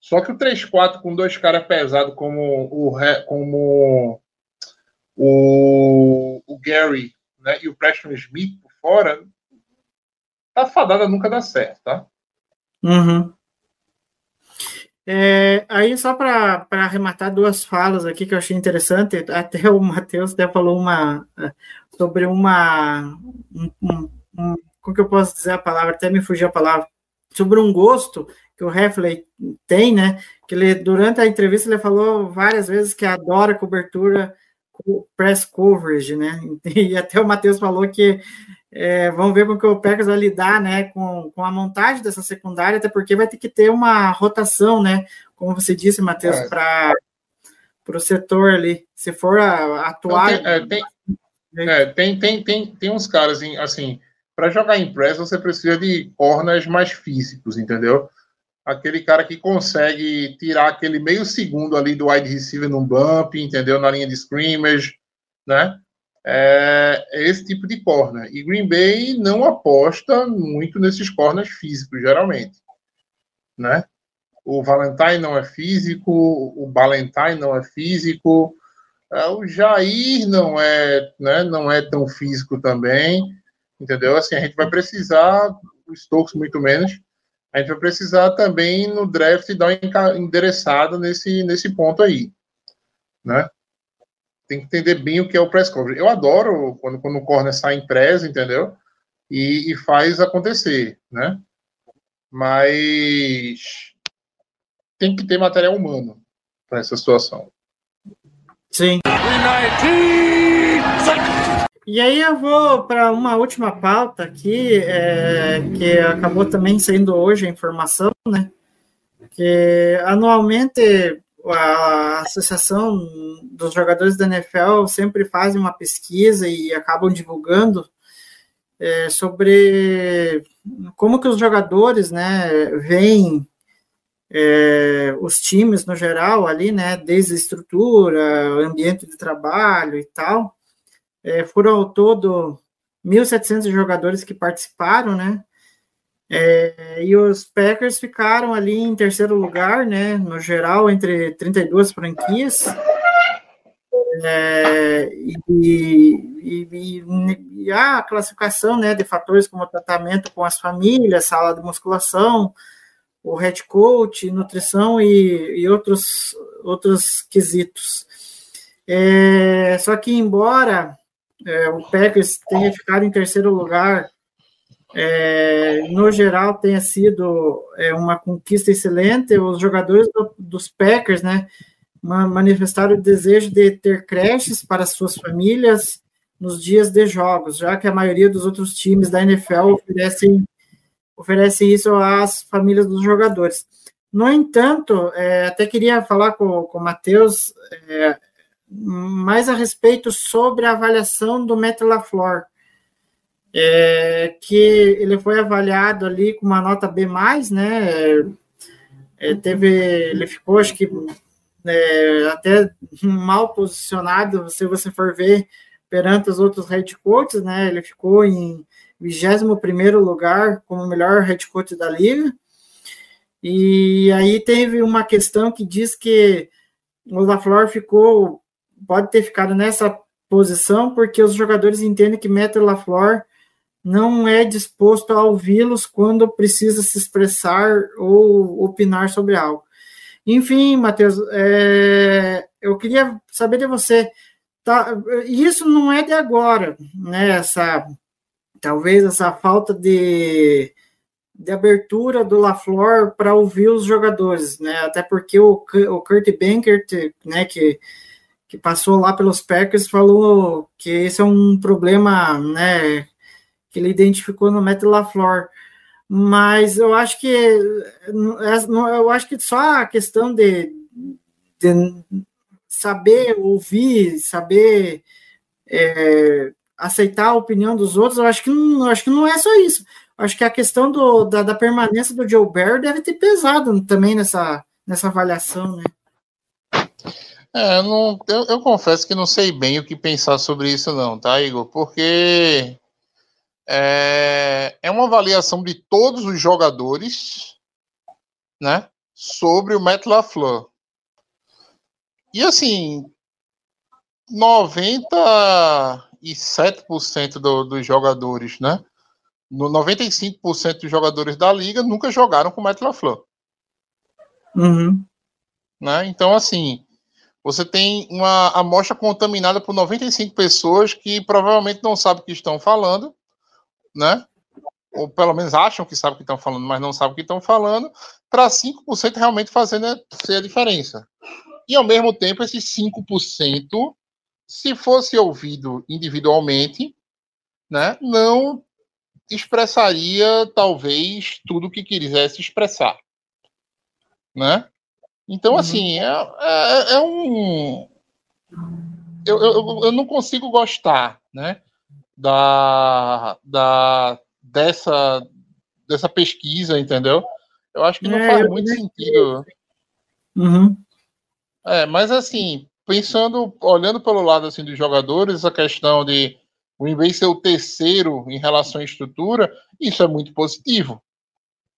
Só que o 3-4 com dois caras pesados como o, como o, o Gary né, e o Preston Smith por fora, tá fadada nunca dá certo, tá? Uhum. É, aí, só para arrematar duas falas aqui que eu achei interessante, até o Matheus até falou uma sobre uma. Um, um, como que eu posso dizer a palavra? Até me fugiu a palavra. Sobre um gosto que o Heffley tem, né? Que ele, durante a entrevista, ele falou várias vezes que adora cobertura press coverage, né? (laughs) E até o Matheus falou que é, vamos ver como que o Packers vai lidar, né, com, com a montagem dessa secundária, até porque vai ter que ter uma rotação, né? Como você disse, Matheus, é. para o setor ali. Se for a, atuar. Então, tem, é, tem, é, tem, tem, tem, tem uns caras assim, para jogar em press, você precisa de corners mais físicos, entendeu? Aquele cara que consegue tirar aquele meio segundo ali do wide receiver num bump, entendeu? Na linha de scrimmage, né? É, é esse tipo de corner. E Green Bay não aposta muito nesses corners físicos, geralmente, né? O Valentine não é físico, o Valentine não é físico, é, o Jair não é, né, não é tão físico também, entendeu? Assim, a gente vai precisar, o Stokes muito menos, a gente vai precisar também no draft dar uma endereçada nesse, nesse ponto aí, né? Tem que entender bem o que é o press coverage. Eu adoro quando, quando o corner sai em press, entendeu? E, e faz acontecer, né? Mas tem que ter material humano para essa situação. Sim. E aí eu vou para uma última pauta aqui, é, que acabou também saindo hoje a informação, né? Que anualmente a Associação dos Jogadores da NFL sempre faz uma pesquisa e acabam divulgando é, sobre como que os jogadores, né, veem é, os times no geral ali, né, desde a estrutura, ambiente de trabalho e tal. É, foram ao todo 1.700 jogadores que participaram, né? É, e os Packers ficaram ali em terceiro lugar, né? No geral, entre 32 franquias. É, e, e, e, a classificação né, de fatores como tratamento com as famílias, sala de musculação, o head coach, nutrição e, e outros, outros quesitos. É, só que, embora é, o Packers tenha ficado em terceiro lugar, é, no geral tenha sido é, uma conquista excelente. Os jogadores do, dos Packers, né, manifestaram o desejo de ter creches para suas famílias nos dias de jogos, já que a maioria dos outros times da NFL oferecem, oferece isso às famílias dos jogadores. No entanto, é, até queria falar com, com o Matheus, é, mais a respeito sobre a avaliação do Metro LaFleur, é, que ele foi avaliado ali com uma nota B+, né, é, teve, ele ficou, acho que, é, até mal posicionado, se você for ver, perante os outros head coaches, né, ele ficou em 21º lugar como melhor head coach da liga, e aí teve uma questão que diz que o LaFleur ficou pode ter ficado nessa posição porque os jogadores entendem que Matt LaFleur não é disposto a ouvi-los quando precisa se expressar ou opinar sobre algo. Enfim, Matheus, é, eu queria saber de você. Tá, isso não é de agora, né? Essa, talvez essa falta de, de abertura do LaFleur para ouvir os jogadores, né? Até porque o, o Kurt Bankert, né, que, que passou lá pelos Packers, falou que esse é um problema, né, que ele identificou no Matt LaFleur. Mas eu acho que eu acho que só a questão de, de saber ouvir, saber é, aceitar a opinião dos outros, eu acho que não, acho que não é só isso. Eu acho que a questão do, da, da, permanência do Joe Barry deve ter pesado também nessa, nessa avaliação, né? É, não, eu, eu, confesso que não sei bem o que pensar sobre isso, não, tá, Igor? Porque é, é uma avaliação de todos os jogadores, né, sobre o Matt LaFleur. E assim, 97% do, dos jogadores, né? No 95% dos jogadores da liga nunca jogaram com o Matt LaFleur. Uhum. Né? Então, assim, você tem uma amostra contaminada por 95 pessoas que provavelmente não sabem o que estão falando, né? Ou pelo menos acham que sabem o que estão falando, mas não sabem o que estão falando, para 5% realmente fazendo a diferença. E ao mesmo tempo, esses 5%, se fosse ouvido individualmente, né, não expressaria talvez tudo o que quisesse expressar. Né? Então, uhum. assim, é, é, é um. Eu, eu, eu não consigo gostar né, da, da, dessa, dessa pesquisa, entendeu? Eu acho que não é, faz muito sentido. Uhum. É, mas assim, pensando, olhando pelo lado assim dos jogadores, a questão de o Green ser o terceiro em relação à estrutura, isso é muito positivo,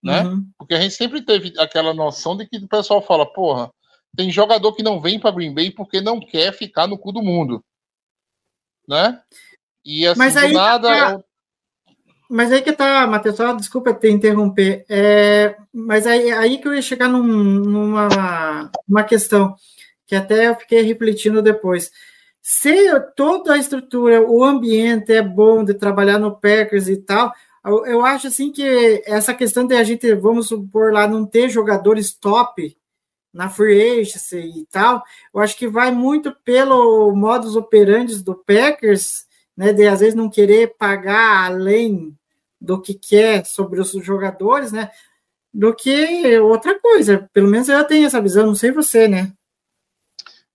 né? Uhum. Porque a gente sempre teve aquela noção de que o pessoal fala, porra, tem jogador que não vem para Green Bay porque não quer ficar no cu do mundo, né? E assim, mas aí nada. Tá... Mas aí que tá, Matheus, só desculpa te interromper. É, mas aí, aí que eu ia chegar num, numa uma questão que até eu fiquei refletindo depois. Se toda a estrutura, o ambiente é bom de trabalhar no Packers e tal, eu, acho assim que essa questão de a gente, vamos supor lá, não ter jogadores top na free agency e tal, eu acho que vai muito pelo modus operandi do Packers, né, de às vezes não querer pagar além do que quer sobre os jogadores, né, do que outra coisa. Pelo menos eu tenho essa visão, não sei você, né?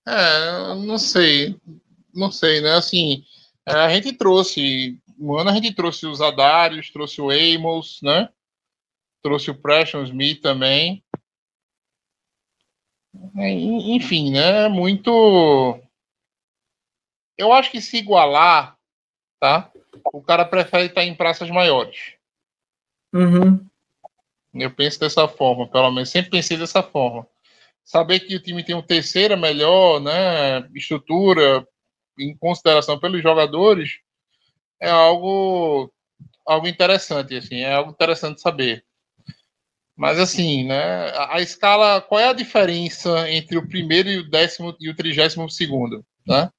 É, não sei. Não sei, né? Assim, é, a gente trouxe. Um ano a gente trouxe os Adários, trouxe o Amos, né? Trouxe o Preston Smith também. É, enfim, né? Muito. Eu acho que se igualar, tá? O cara prefere estar em praças maiores. Uhum. Eu penso dessa forma, pelo menos. Sempre pensei dessa forma saber que o time tem um terceira melhor, né, estrutura em consideração pelos jogadores é algo algo interessante assim, é algo interessante saber. Mas assim, né, a, escala, qual é a diferença entre o primeiro e o décimo e o trigésimo segundo, né?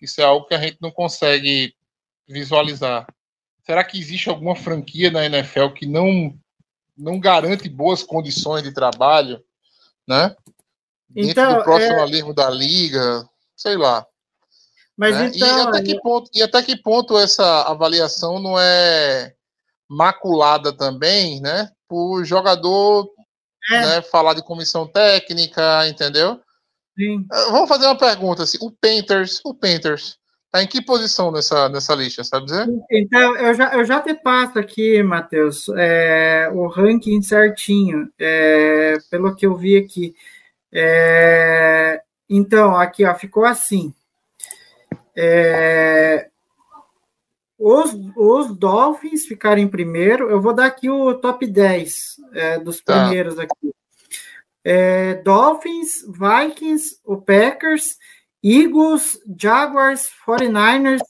Isso é algo que a gente não consegue visualizar. Será que existe alguma franquia na NFL que não não garante boas condições de trabalho né? Dentro então, do profissionalismo é... da liga, sei lá. Mas né? então, e, até que ponto, e até que ponto essa avaliação não é maculada também, né? Por jogador é. né, falar de comissão técnica, entendeu? Sim. Eh, vamos fazer uma pergunta assim, o Panthers, o Panthers tá em que posição nessa, nessa lista, sabe dizer? Então, eu já, eu já te passo aqui, Matheus, é, o ranking certinho, é, pelo que eu vi aqui. É, então, aqui, ó, ficou assim. É, os, os Dolphins ficaram em primeiro. Eu vou dar aqui o top 10 é, dos tá. primeiros aqui. É, Dolphins, Vikings, o Packers, Eagles, Jaguars, 49ers,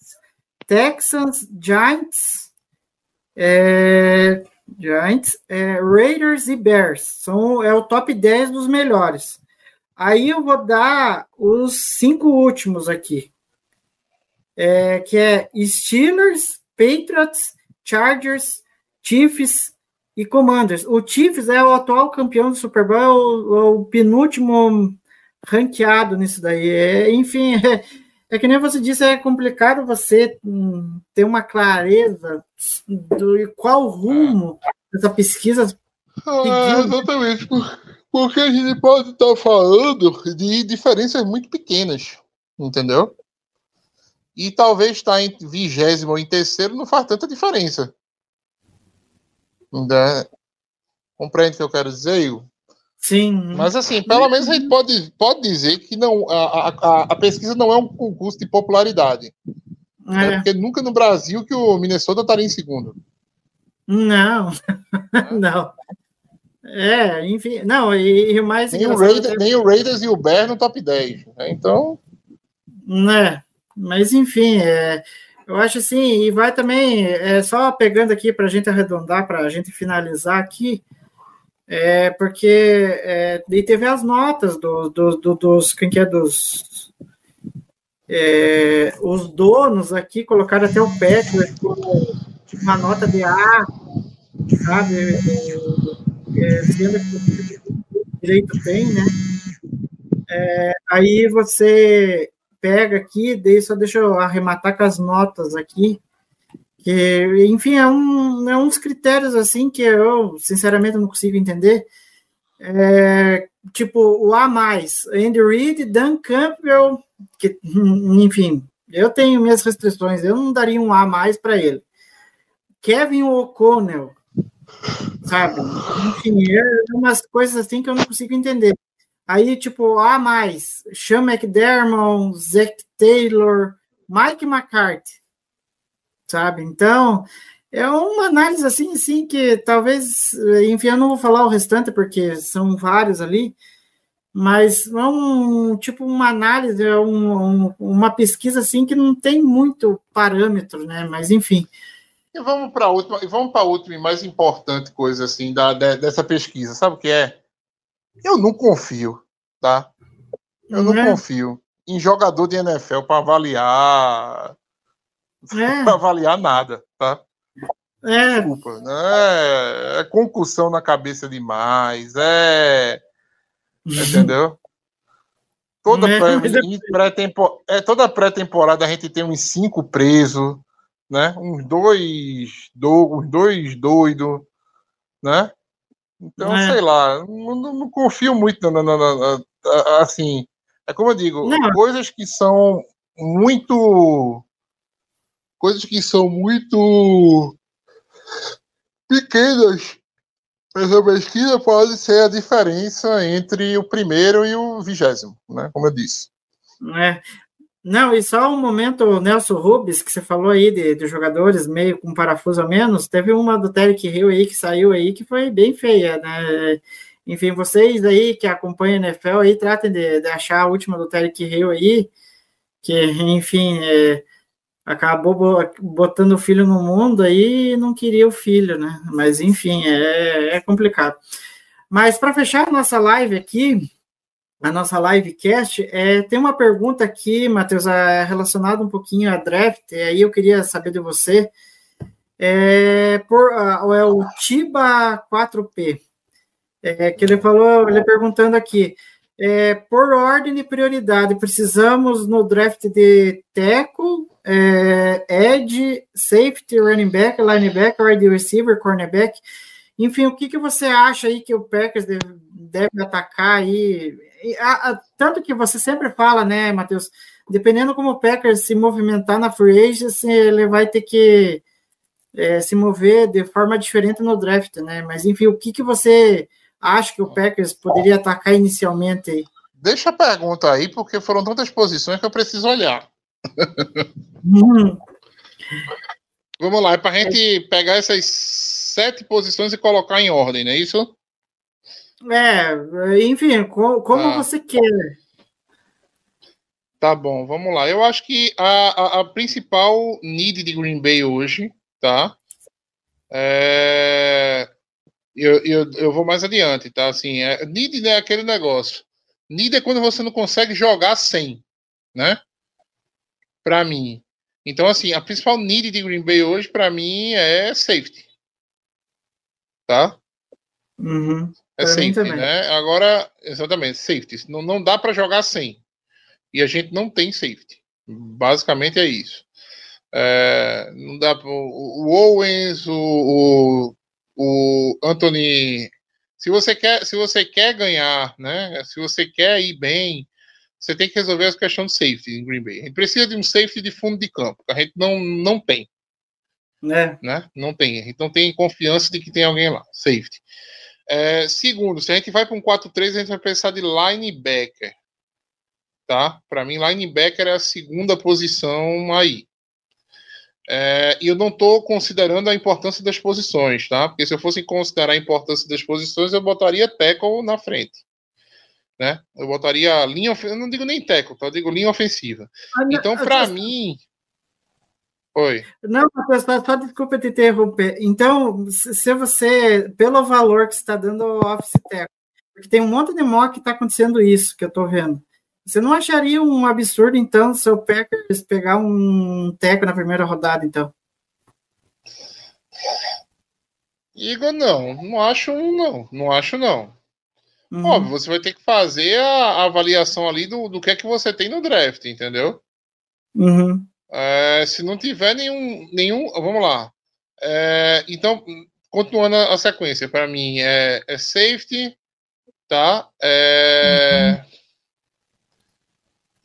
Texans, Giants, é, Giants, é, Raiders e Bears. São, é o top 10 dos melhores. Aí eu vou dar os cinco últimos aqui. É, que é Steelers, Patriots, Chargers, Chiefs e Commanders. O Chiefs é o atual campeão do Super Bowl, é o, é o penúltimo ranqueado nisso daí. É, enfim, é, é, que nem você disse, é complicado você hum, ter uma clareza do qual rumo essa pesquisa. Ah, exatamente, porque a gente pode estar falando de diferenças muito pequenas, entendeu? E talvez estar em vigésimo ou em terceiro não faz tanta diferença. Né? Compreende o que eu quero dizer, Igor? Sim. Mas assim, pelo menos a gente pode, pode dizer que não, a, a, a pesquisa não é um concurso de popularidade. É. É porque nunca no Brasil que o Minnesota estaria em segundo. Não, (laughs) não. É, enfim, não, e, e mais. Nem o, Raiders, é... nem o Raiders e o Bear no top 10. Né? Então. Né, mas enfim, é, eu acho assim, e vai também, é, só pegando aqui para a gente arredondar, para a gente finalizar aqui, é, porque é, teve as notas do, do, do, dos, quem que é, dos, é, os donos aqui colocaram até o tipo, uma nota de A, sabe, é, sendo que direito tem, né, é, aí você pega aqui, daí só deixa eu arrematar com as notas aqui, que, enfim, é um, é uns critérios assim que eu, sinceramente, não consigo entender. É, tipo, o A, Andy Reid, Dan Campbell, que, (laughs) enfim, eu tenho minhas restrições, eu não daria um A mais para ele. Kevin O'Connell, sabe? Enfim, é umas coisas assim que eu não consigo entender. Aí, tipo, A mais, Sean McDermott, Zach Taylor, Mike McCarthy, sabe? Então, é uma análise assim, assim, que talvez, enfim, eu não vou falar o restante, porque são vários ali, mas é um, tipo, uma análise, é um, um, uma pesquisa, assim, que não tem muito parâmetro, né? Mas, enfim. E vamos para a última, vamos para a última e mais importante coisa, assim, da, dessa pesquisa, sabe o que é? Eu não confio, tá? Eu não é. confio em jogador de NFL para avaliar é. (laughs) para avaliar nada, tá? É. Desculpa, né? É concussão na cabeça demais, é entendeu? Toda é, pré-temporada, é, toda pré-temporada a gente tem uns cinco presos, né? Uns dois, do, uns dois doidos, né? Então, é. sei lá, não, não, confio muito na, na, na, na, assim. É como eu digo, não. coisas que são muito. Coisas que são muito pequenas. Essa pesquisa pode ser a diferença entre o primeiro e o vigésimo, né? Como eu disse. É. Não, e só um momento, Nelson Rubens, que você falou aí de, de jogadores meio com parafuso a menos, teve uma do Derek Hill aí que saiu aí que foi bem feia, né? Enfim, vocês aí que acompanham a NFL aí, tratem de, de achar a última do Derek Hill aí, que, enfim, é, acabou botando o filho no mundo aí e não queria o filho, né? Mas, enfim, é, é complicado. Mas para fechar nossa live aqui, a nossa livecast. É, tem uma pergunta aqui, Matheus, é, relacionada um pouquinho a draft, e aí eu queria saber de você. É, por, é o Tiba 4P, é, que ele falou, ele perguntando aqui, é, por ordem de prioridade, precisamos no draft de tackle, é, edge, safety, running back, linebacker, wide receiver, cornerback, enfim, o que, que você acha aí que o Packers deve, deve atacar aí a, a, tanto que você sempre fala, né, Matheus? Dependendo como o Packers se movimentar na free agency, ele vai ter que é, se mover de forma diferente no draft, né? Mas enfim, o que, que você acha que o Packers poderia atacar inicialmente aí? Deixa a pergunta aí, porque foram tantas posições que eu preciso olhar. Hum. Vamos lá, é para a gente pegar essas sete posições e colocar em ordem, não é isso? É, enfim, como, como ah. você quer. Tá bom, vamos lá. Eu acho que a, a, a principal need de Green Bay hoje, tá? É... Eu, eu, eu vou mais adiante, tá? Assim, é, need é aquele negócio. Need é quando você não consegue jogar sem, né? Para mim. Então, assim, a principal need de Green Bay hoje, para mim, é safety. Tá? Uhum. É Pra safety, né? Agora, exatamente, safety. Não, não dá para jogar sem. E a gente não tem safety. Basicamente é isso. É, não dá pro, o Owens, o, o, o Anthony. Se você quer, se você quer ganhar, né? Se você quer ir bem, você tem que resolver as questões de safety em Green Bay. A gente precisa de um safety de fundo de campo. A gente não, não tem Né? né? Não tem. A gente não tem confiança de que tem alguém lá. Safety. É, segundo, se a gente vai para um 4-3, a gente vai pensar de linebacker. Tá? Para mim, linebacker é a segunda posição aí. É, e eu não estou considerando a importância das posições, tá? Porque se eu fosse considerar a importância das posições, eu botaria tackle na frente. Né? Eu botaria linha. Eu não digo nem tackle, tá? eu digo linha ofensiva. Então, para mim. Oi. Não, Matheus, só, desculpa te interromper. Então, se você, pelo valor que você está dando ao Office Tech, porque tem um monte de mock que está acontecendo isso, que eu estou vendo. Você não acharia um absurdo, então, se o Packers pegar um teco na primeira rodada, então? Igor, não. Não acho, não. Não acho, não. Uhum. Óbvio, você vai ter que fazer a a avaliação ali do, do que é que você tem no draft, entendeu? Uhum. É, se não tiver nenhum. nenhum vamos lá. É, então, continuando a sequência, para mim é, é safety, tá? É,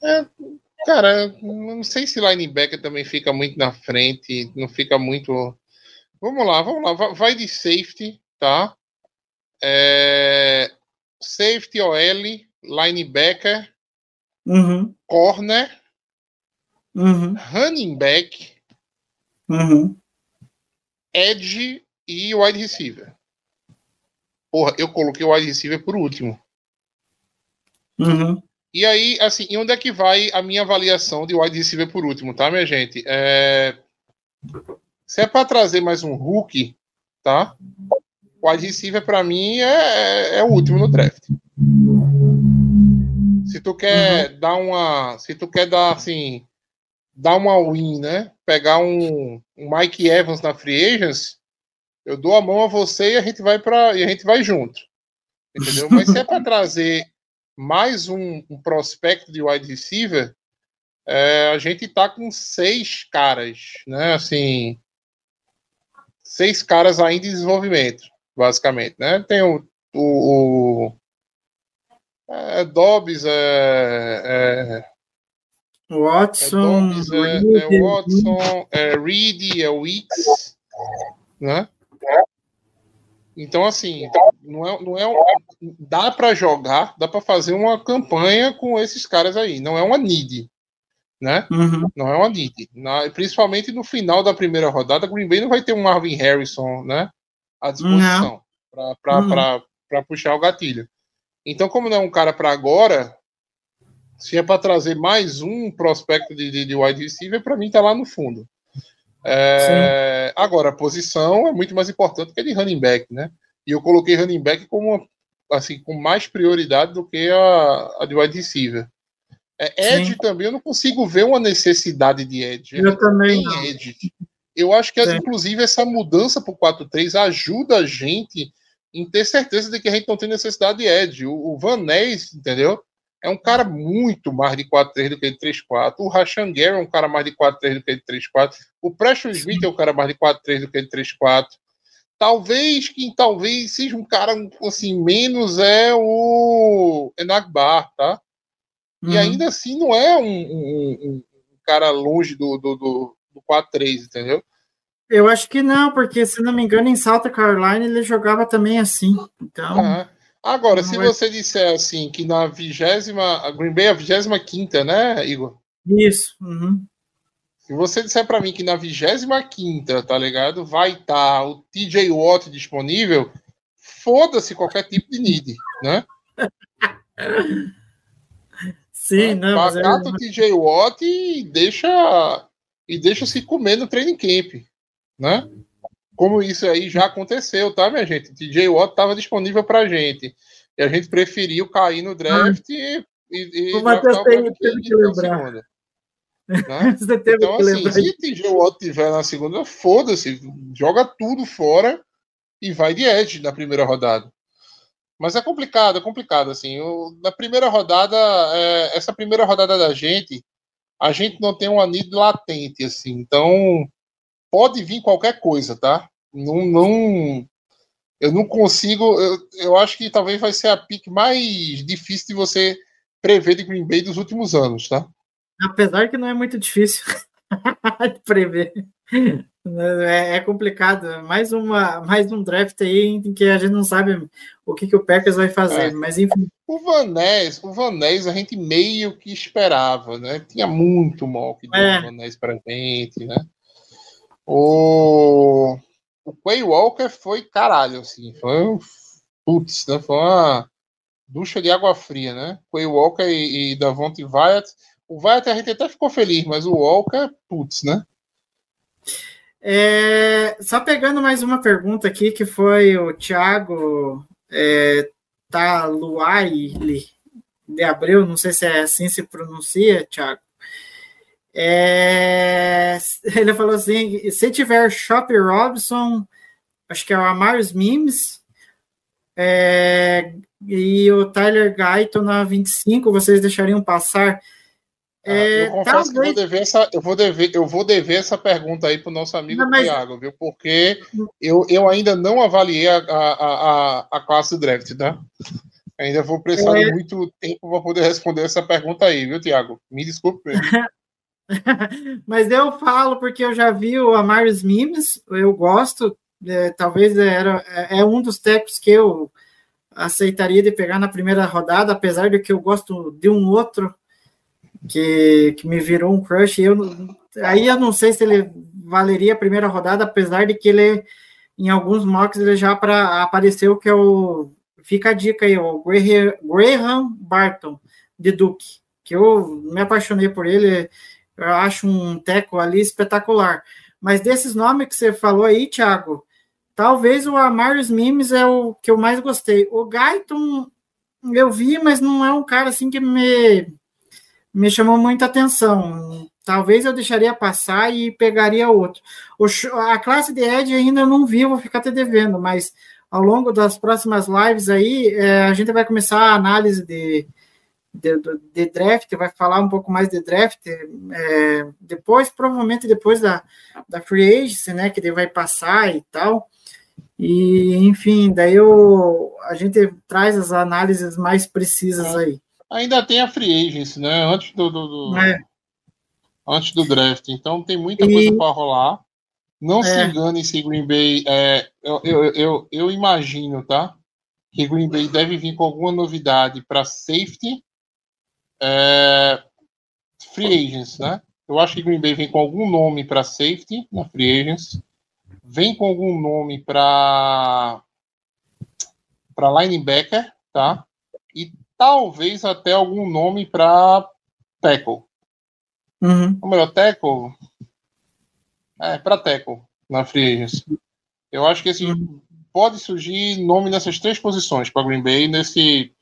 é, cara, não sei se linebacker também fica muito na frente, não fica muito. Vamos lá, vamos lá, vai- vai de safety, tá? É, safety OL, linebacker, Uhum. corner, Uhum. running back, Uhum. edge e wide receiver. Porra, eu coloquei o wide receiver por último. Uhum. E aí, assim, e onde é que vai a minha avaliação de wide receiver por último, tá, minha gente? É... Se é para trazer mais um Hulk, tá? O wide receiver, para mim, é, é o último no draft. Se tu quer dar uma. Se tu quer dar, assim. Dar uma win, né? Pegar um, um Mike Evans na Free Agents, eu dou a mão a você e a gente vai para e a gente vai junto. Entendeu? Mas se é para trazer mais um, um prospecto de wide receiver, é, a gente tá com seis caras, né? Assim, seis caras ainda em desenvolvimento, basicamente, né? Tem o, o, o é, Dobbs, é, é, é Watson. Dobbs, é, é Watson, é Reed, é Wicks, né? Então, assim, não é, não é um- dá para jogar, dá para fazer uma campanha com esses caras aí. Não é uma need, né? Uhum. Não é uma need. Na- principalmente no final da primeira rodada, Green Bay não vai ter um Marvin Harrison, né? À disposição para Uhum. puxar o gatilho. Então, como não é um cara para agora, se é para trazer mais um prospecto de, de, de wide receiver, para mim tá lá no fundo. É, agora, a posição é muito mais importante que a de running back, né? E eu coloquei running back como assim, com mais prioridade do que a, a de wide receiver. É, edge Sim. também, eu não consigo ver uma necessidade de edge. Eu também edge. Eu acho que, Sim. inclusive, essa mudança para o 4-3 ajuda a gente em ter certeza de que a gente não tem necessidade de edge. O, o Van Ness, entendeu? É um cara muito mais de 4-3 do que de 3-4. O Rashan Gary é um cara mais de 4-3 do que de 3-4. O Preston Smith é um cara mais de 4-3 do que de 3-4. Talvez quem talvez seja um cara assim menos é o Enagbar, tá? E Uhum. ainda assim não é um, um- um- um cara longe do, do, do, do 4-3, entendeu? Eu acho que não, porque se não me engano, em South Carolina ele jogava também assim. Então, Ah, Agora, se é- você disser assim que na vigésima, a Green Bay é a vigésima quinta, né, Igor? isso. uhum. Se você disser pra mim que na vigésima quinta, tá ligado, vai estar o TJ Watt disponível, foda-se qualquer tipo de need, né? (laughs) Sim, não. mas é- o TJ Watt e deixa e deixa se comer no training camp, né? Como isso aí já aconteceu, tá, minha gente? TJ Watt estava disponível pra gente. E a gente preferiu cair no draft e, e, e O Matheus teve que lembrar. segunda. (laughs) Né? Então, assim, lembrar. se TJ Watt tiver na segunda, foda-se, joga tudo fora e vai de Edge na primeira rodada. Mas é complicado, é complicado, assim. O- na primeira rodada, é, essa primeira rodada da gente, a gente não tem um anid latente, assim. Então, pode vir qualquer coisa, tá? Não, não, eu não consigo. Eu, eu acho que talvez vai ser a pick mais difícil de você prever de Green Bay dos últimos anos, tá? Apesar que não é muito difícil (laughs) de prever. É, é complicado. Mais, uma, mais um draft aí em que a gente não sabe o que, que o Packers vai fazer. É. Mas enfim, O Vanés, o Vanés a gente meio que esperava, né? Tinha muito mock de É. Vanés pra gente, né? O, o Quay Walker foi caralho, assim. Foi um. Putz, né? Foi uma ducha de água fria, né? Quay Walker e, e Davonte Wyatt. O Wyatt a gente até ficou feliz, mas o Walker, putz, né? É, só pegando mais uma pergunta aqui, que foi o Thiago é, de Abreu, não sei se é assim se pronuncia, Thiago. É, ele falou assim: se tiver Shop Robson, acho que é o Amarius Mimes, é, e o Tyler Guyton na 25, vocês deixariam passar? É, Ah, eu confesso que eu vou, talvez- dever essa, eu, vou dever, eu vou dever essa pergunta aí pro nosso amigo Não, mas- Thiago, viu? Porque eu, eu ainda não avaliei a, a, a, a classe do draft, tá? Ainda vou precisar É. de muito tempo para poder responder essa pergunta aí, viu, Thiago? Me desculpe. (laughs) (laughs) Mas eu falo porque eu já vi o Amarius Mimes, eu gosto, é, talvez era, é, é um dos técnicos que eu aceitaria de pegar na primeira rodada, apesar de que eu gosto de um outro que, que me virou um crush. Eu, aí eu não sei se ele valeria a primeira rodada, apesar de que ele, em alguns mocks, ele já pra, apareceu, que é o. Fica a dica aí, o Graham, Graham Barton, de Duke, que eu me apaixonei por ele, eu acho um teco ali espetacular. Mas desses nomes que você falou aí, Thiago, talvez o Amarius Mimes é o que eu mais gostei. O Gaiton eu vi, mas não é um cara assim que me, me chamou muita atenção. Talvez eu deixaria passar e pegaria outro. O, a classe de Ed ainda não vi, vou ficar te devendo, mas ao longo das próximas lives aí, é, a gente vai começar a análise de, de, de draft, vai falar um pouco mais de draft, é, depois, provavelmente depois da, da free agency, né, que ele vai passar e tal. E, enfim, daí eu, a gente traz as análises mais precisas aí. Ainda tem a free agency, né? Antes do, do- do- É. antes do draft. Então tem muita E- coisa para rolar. Não se É. engane se Green Bay. É, eu, eu, eu, eu imagino, tá? Que Green Bay deve vir com alguma novidade para safety. É, free agents, né? Eu acho que Green Bay vem com algum nome para safety na free agents. Vem com algum nome para para linebacker, tá? E talvez até algum nome para tackle. Uhum. Ou melhor, tackle. É, para tackle na free agency. Eu acho que esse pode surgir nome nessas três posições para Green Bay nesse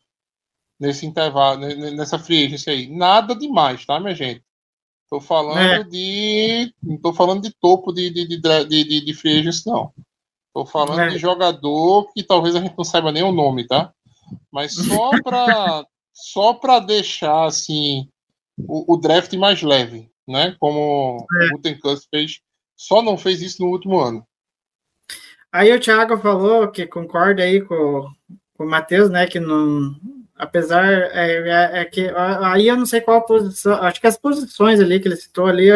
nesse intervalo, ne- ne- nessa free agency aí. Nada demais, tá, minha gente? Tô falando É. de não tô falando de topo de de, de, de, de, free agency não. Tô falando É. de jogador que talvez a gente não saiba nem o nome, tá? Mas só (laughs) para só para deixar assim o, o draft mais leve, né? Como É. o Gutenkust fez, só não fez isso no último ano. Aí o Thiago falou que concorda aí com, com o Matheus, né? Que não. Apesar. É, é- é que. Aí eu não sei qual posição. Acho que as posições ali que ele citou ali.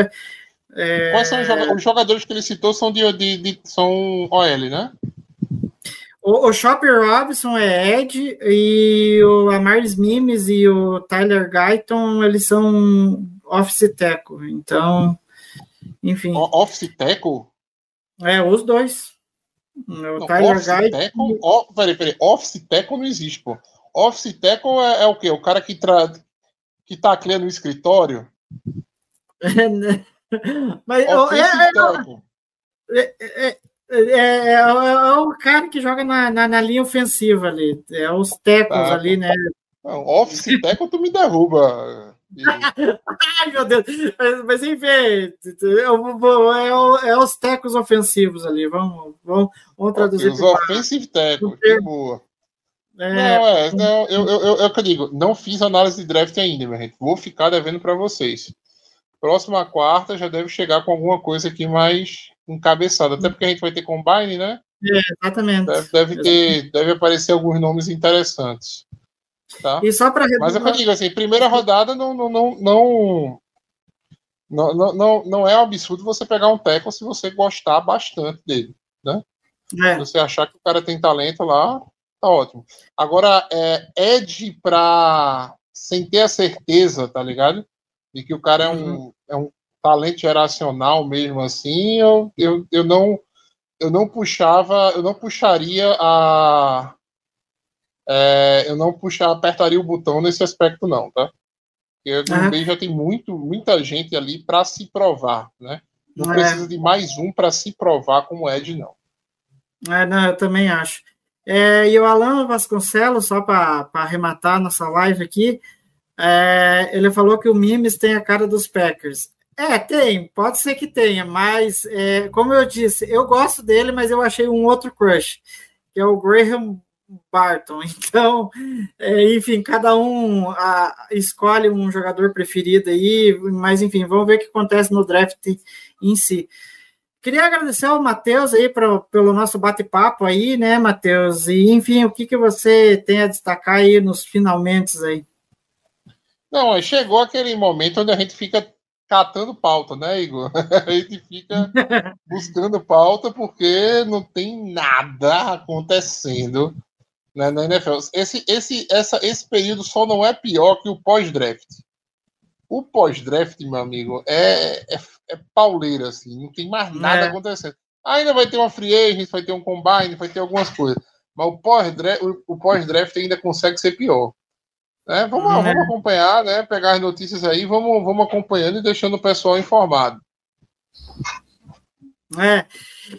é, Quais são os, joga- os jogadores que ele citou são de, de- de- são OL, né? o, o Shopper Robinson é Ed e o Amaris Mimes e o Tyler Guyton, eles são office tackle. Então, enfim, O- Office tackle? é os dois. O Não, Tyler office Guyton. tackle? O, peraí, peraí. Office tackle não existe, pô. Office tackle é, é o quê? O cara que, tra... que tacleia no escritório? Mas é, é, é, o cara que joga na, na, na linha ofensiva ali. É os tecos Tá. ali, né? Não, office tackle tu me derruba. (laughs) Ai, meu Deus. Mas, mas enfim, é, é os tecos ofensivos ali. Vamos, vamos, vamos traduzir. Os offensive tackles, que boa. É, Não, é, não, eu, eu, eu, é eu digo, não fiz análise de draft ainda, minha gente. Vou ficar devendo para vocês. Próxima quarta já deve chegar com alguma coisa aqui mais encabeçada. Até porque a gente vai ter combine, né? exatamente. Deve, deve ter, deve aparecer alguns nomes interessantes. Tá? E só para Mas é o que eu digo, assim, primeira rodada não, não, não, não, não, não, não, é um absurdo você pegar um tackle se você gostar bastante dele. Se é, você achar que o cara tem talento lá, tá ótimo. Agora, é, Ed pra. sem ter a certeza, tá ligado? De que o cara é um, é um talento geracional mesmo assim, eu, eu, eu não. Eu não puxava, eu não puxaria a. é, eu não puxar, apertaria o botão nesse aspecto, não, tá? Porque. Bay já tem muito, muita gente ali para se provar, né? Não É. precisa de mais um para se provar como Ed, não. É, não, eu também acho. É, e o Alan Vasconcelos, só para arrematar nossa live aqui, é, ele falou que o Mimes tem a cara dos Packers. É, tem, pode ser que tenha, mas é, como eu disse, eu gosto dele, mas eu achei um outro crush, que é o Graham Barton. (laughs) Então, é, enfim, cada um a, escolhe um jogador preferido aí, mas enfim, vamos ver o que acontece no draft em si. Queria agradecer ao Matheus aí pro, pelo nosso bate-papo aí, né, Matheus? E, enfim, o que, que você tem a destacar aí nos finalmente aí? Não, chegou aquele momento onde a gente fica catando pauta, né, Igor? (laughs) A gente fica buscando pauta porque não tem nada acontecendo né, na NFL. Esse, esse, essa, esse período só não é pior que o pós-draft. O pós-draft, meu amigo, é, é, é pauleira, assim, não tem mais nada É. acontecendo. Ainda vai ter uma free agent, vai ter um combine, vai ter algumas coisas. Mas o pós-draft, o- pós-draft ainda consegue ser pior. né? vamos, É. vamos acompanhar, né? Pegar as notícias aí, vamos, vamos acompanhando e deixando o pessoal informado. É.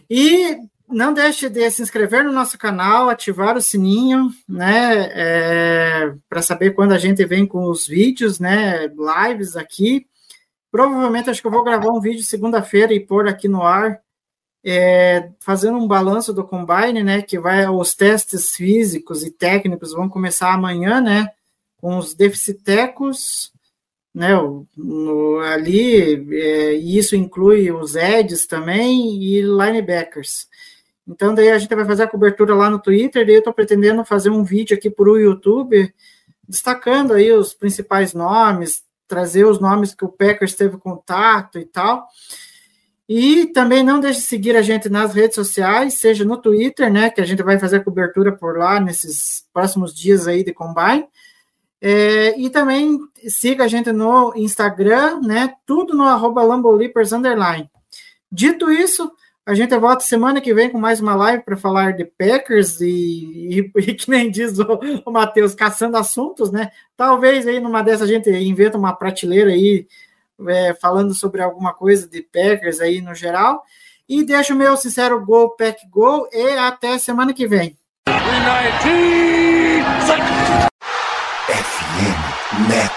E não deixe de se inscrever no nosso canal, ativar o sininho, né? para saber quando a gente vem com os vídeos, né? Lives aqui. Provavelmente acho que eu vou gravar um vídeo segunda-feira e pôr aqui no ar, é, fazendo um balanço do combine, né? Que vai os testes físicos e técnicos vão começar amanhã, né? Com os deficitecos, né? o- no- ali, é, e isso inclui os Eds também e linebackers. Então, daí a gente vai fazer a cobertura lá no Twitter, daí eu estou pretendendo fazer um vídeo aqui para o YouTube, destacando aí os principais nomes, trazer os nomes que o Packers teve contato e tal. E também não deixe de seguir a gente nas redes sociais, seja no Twitter, né, que a gente vai fazer a cobertura por lá nesses próximos dias aí de Combine. É, e também siga a gente no Instagram, né, tudo no arroba. Dito isso, a gente volta semana que vem com mais uma live para falar de Packers e, e, e que nem diz o, o Matheus, caçando assuntos, né? Talvez aí numa dessas a gente inventa uma prateleira aí é, falando sobre alguma coisa de Packers aí no geral. E deixo o meu sincero gol, pack gol e até semana que vem. FM.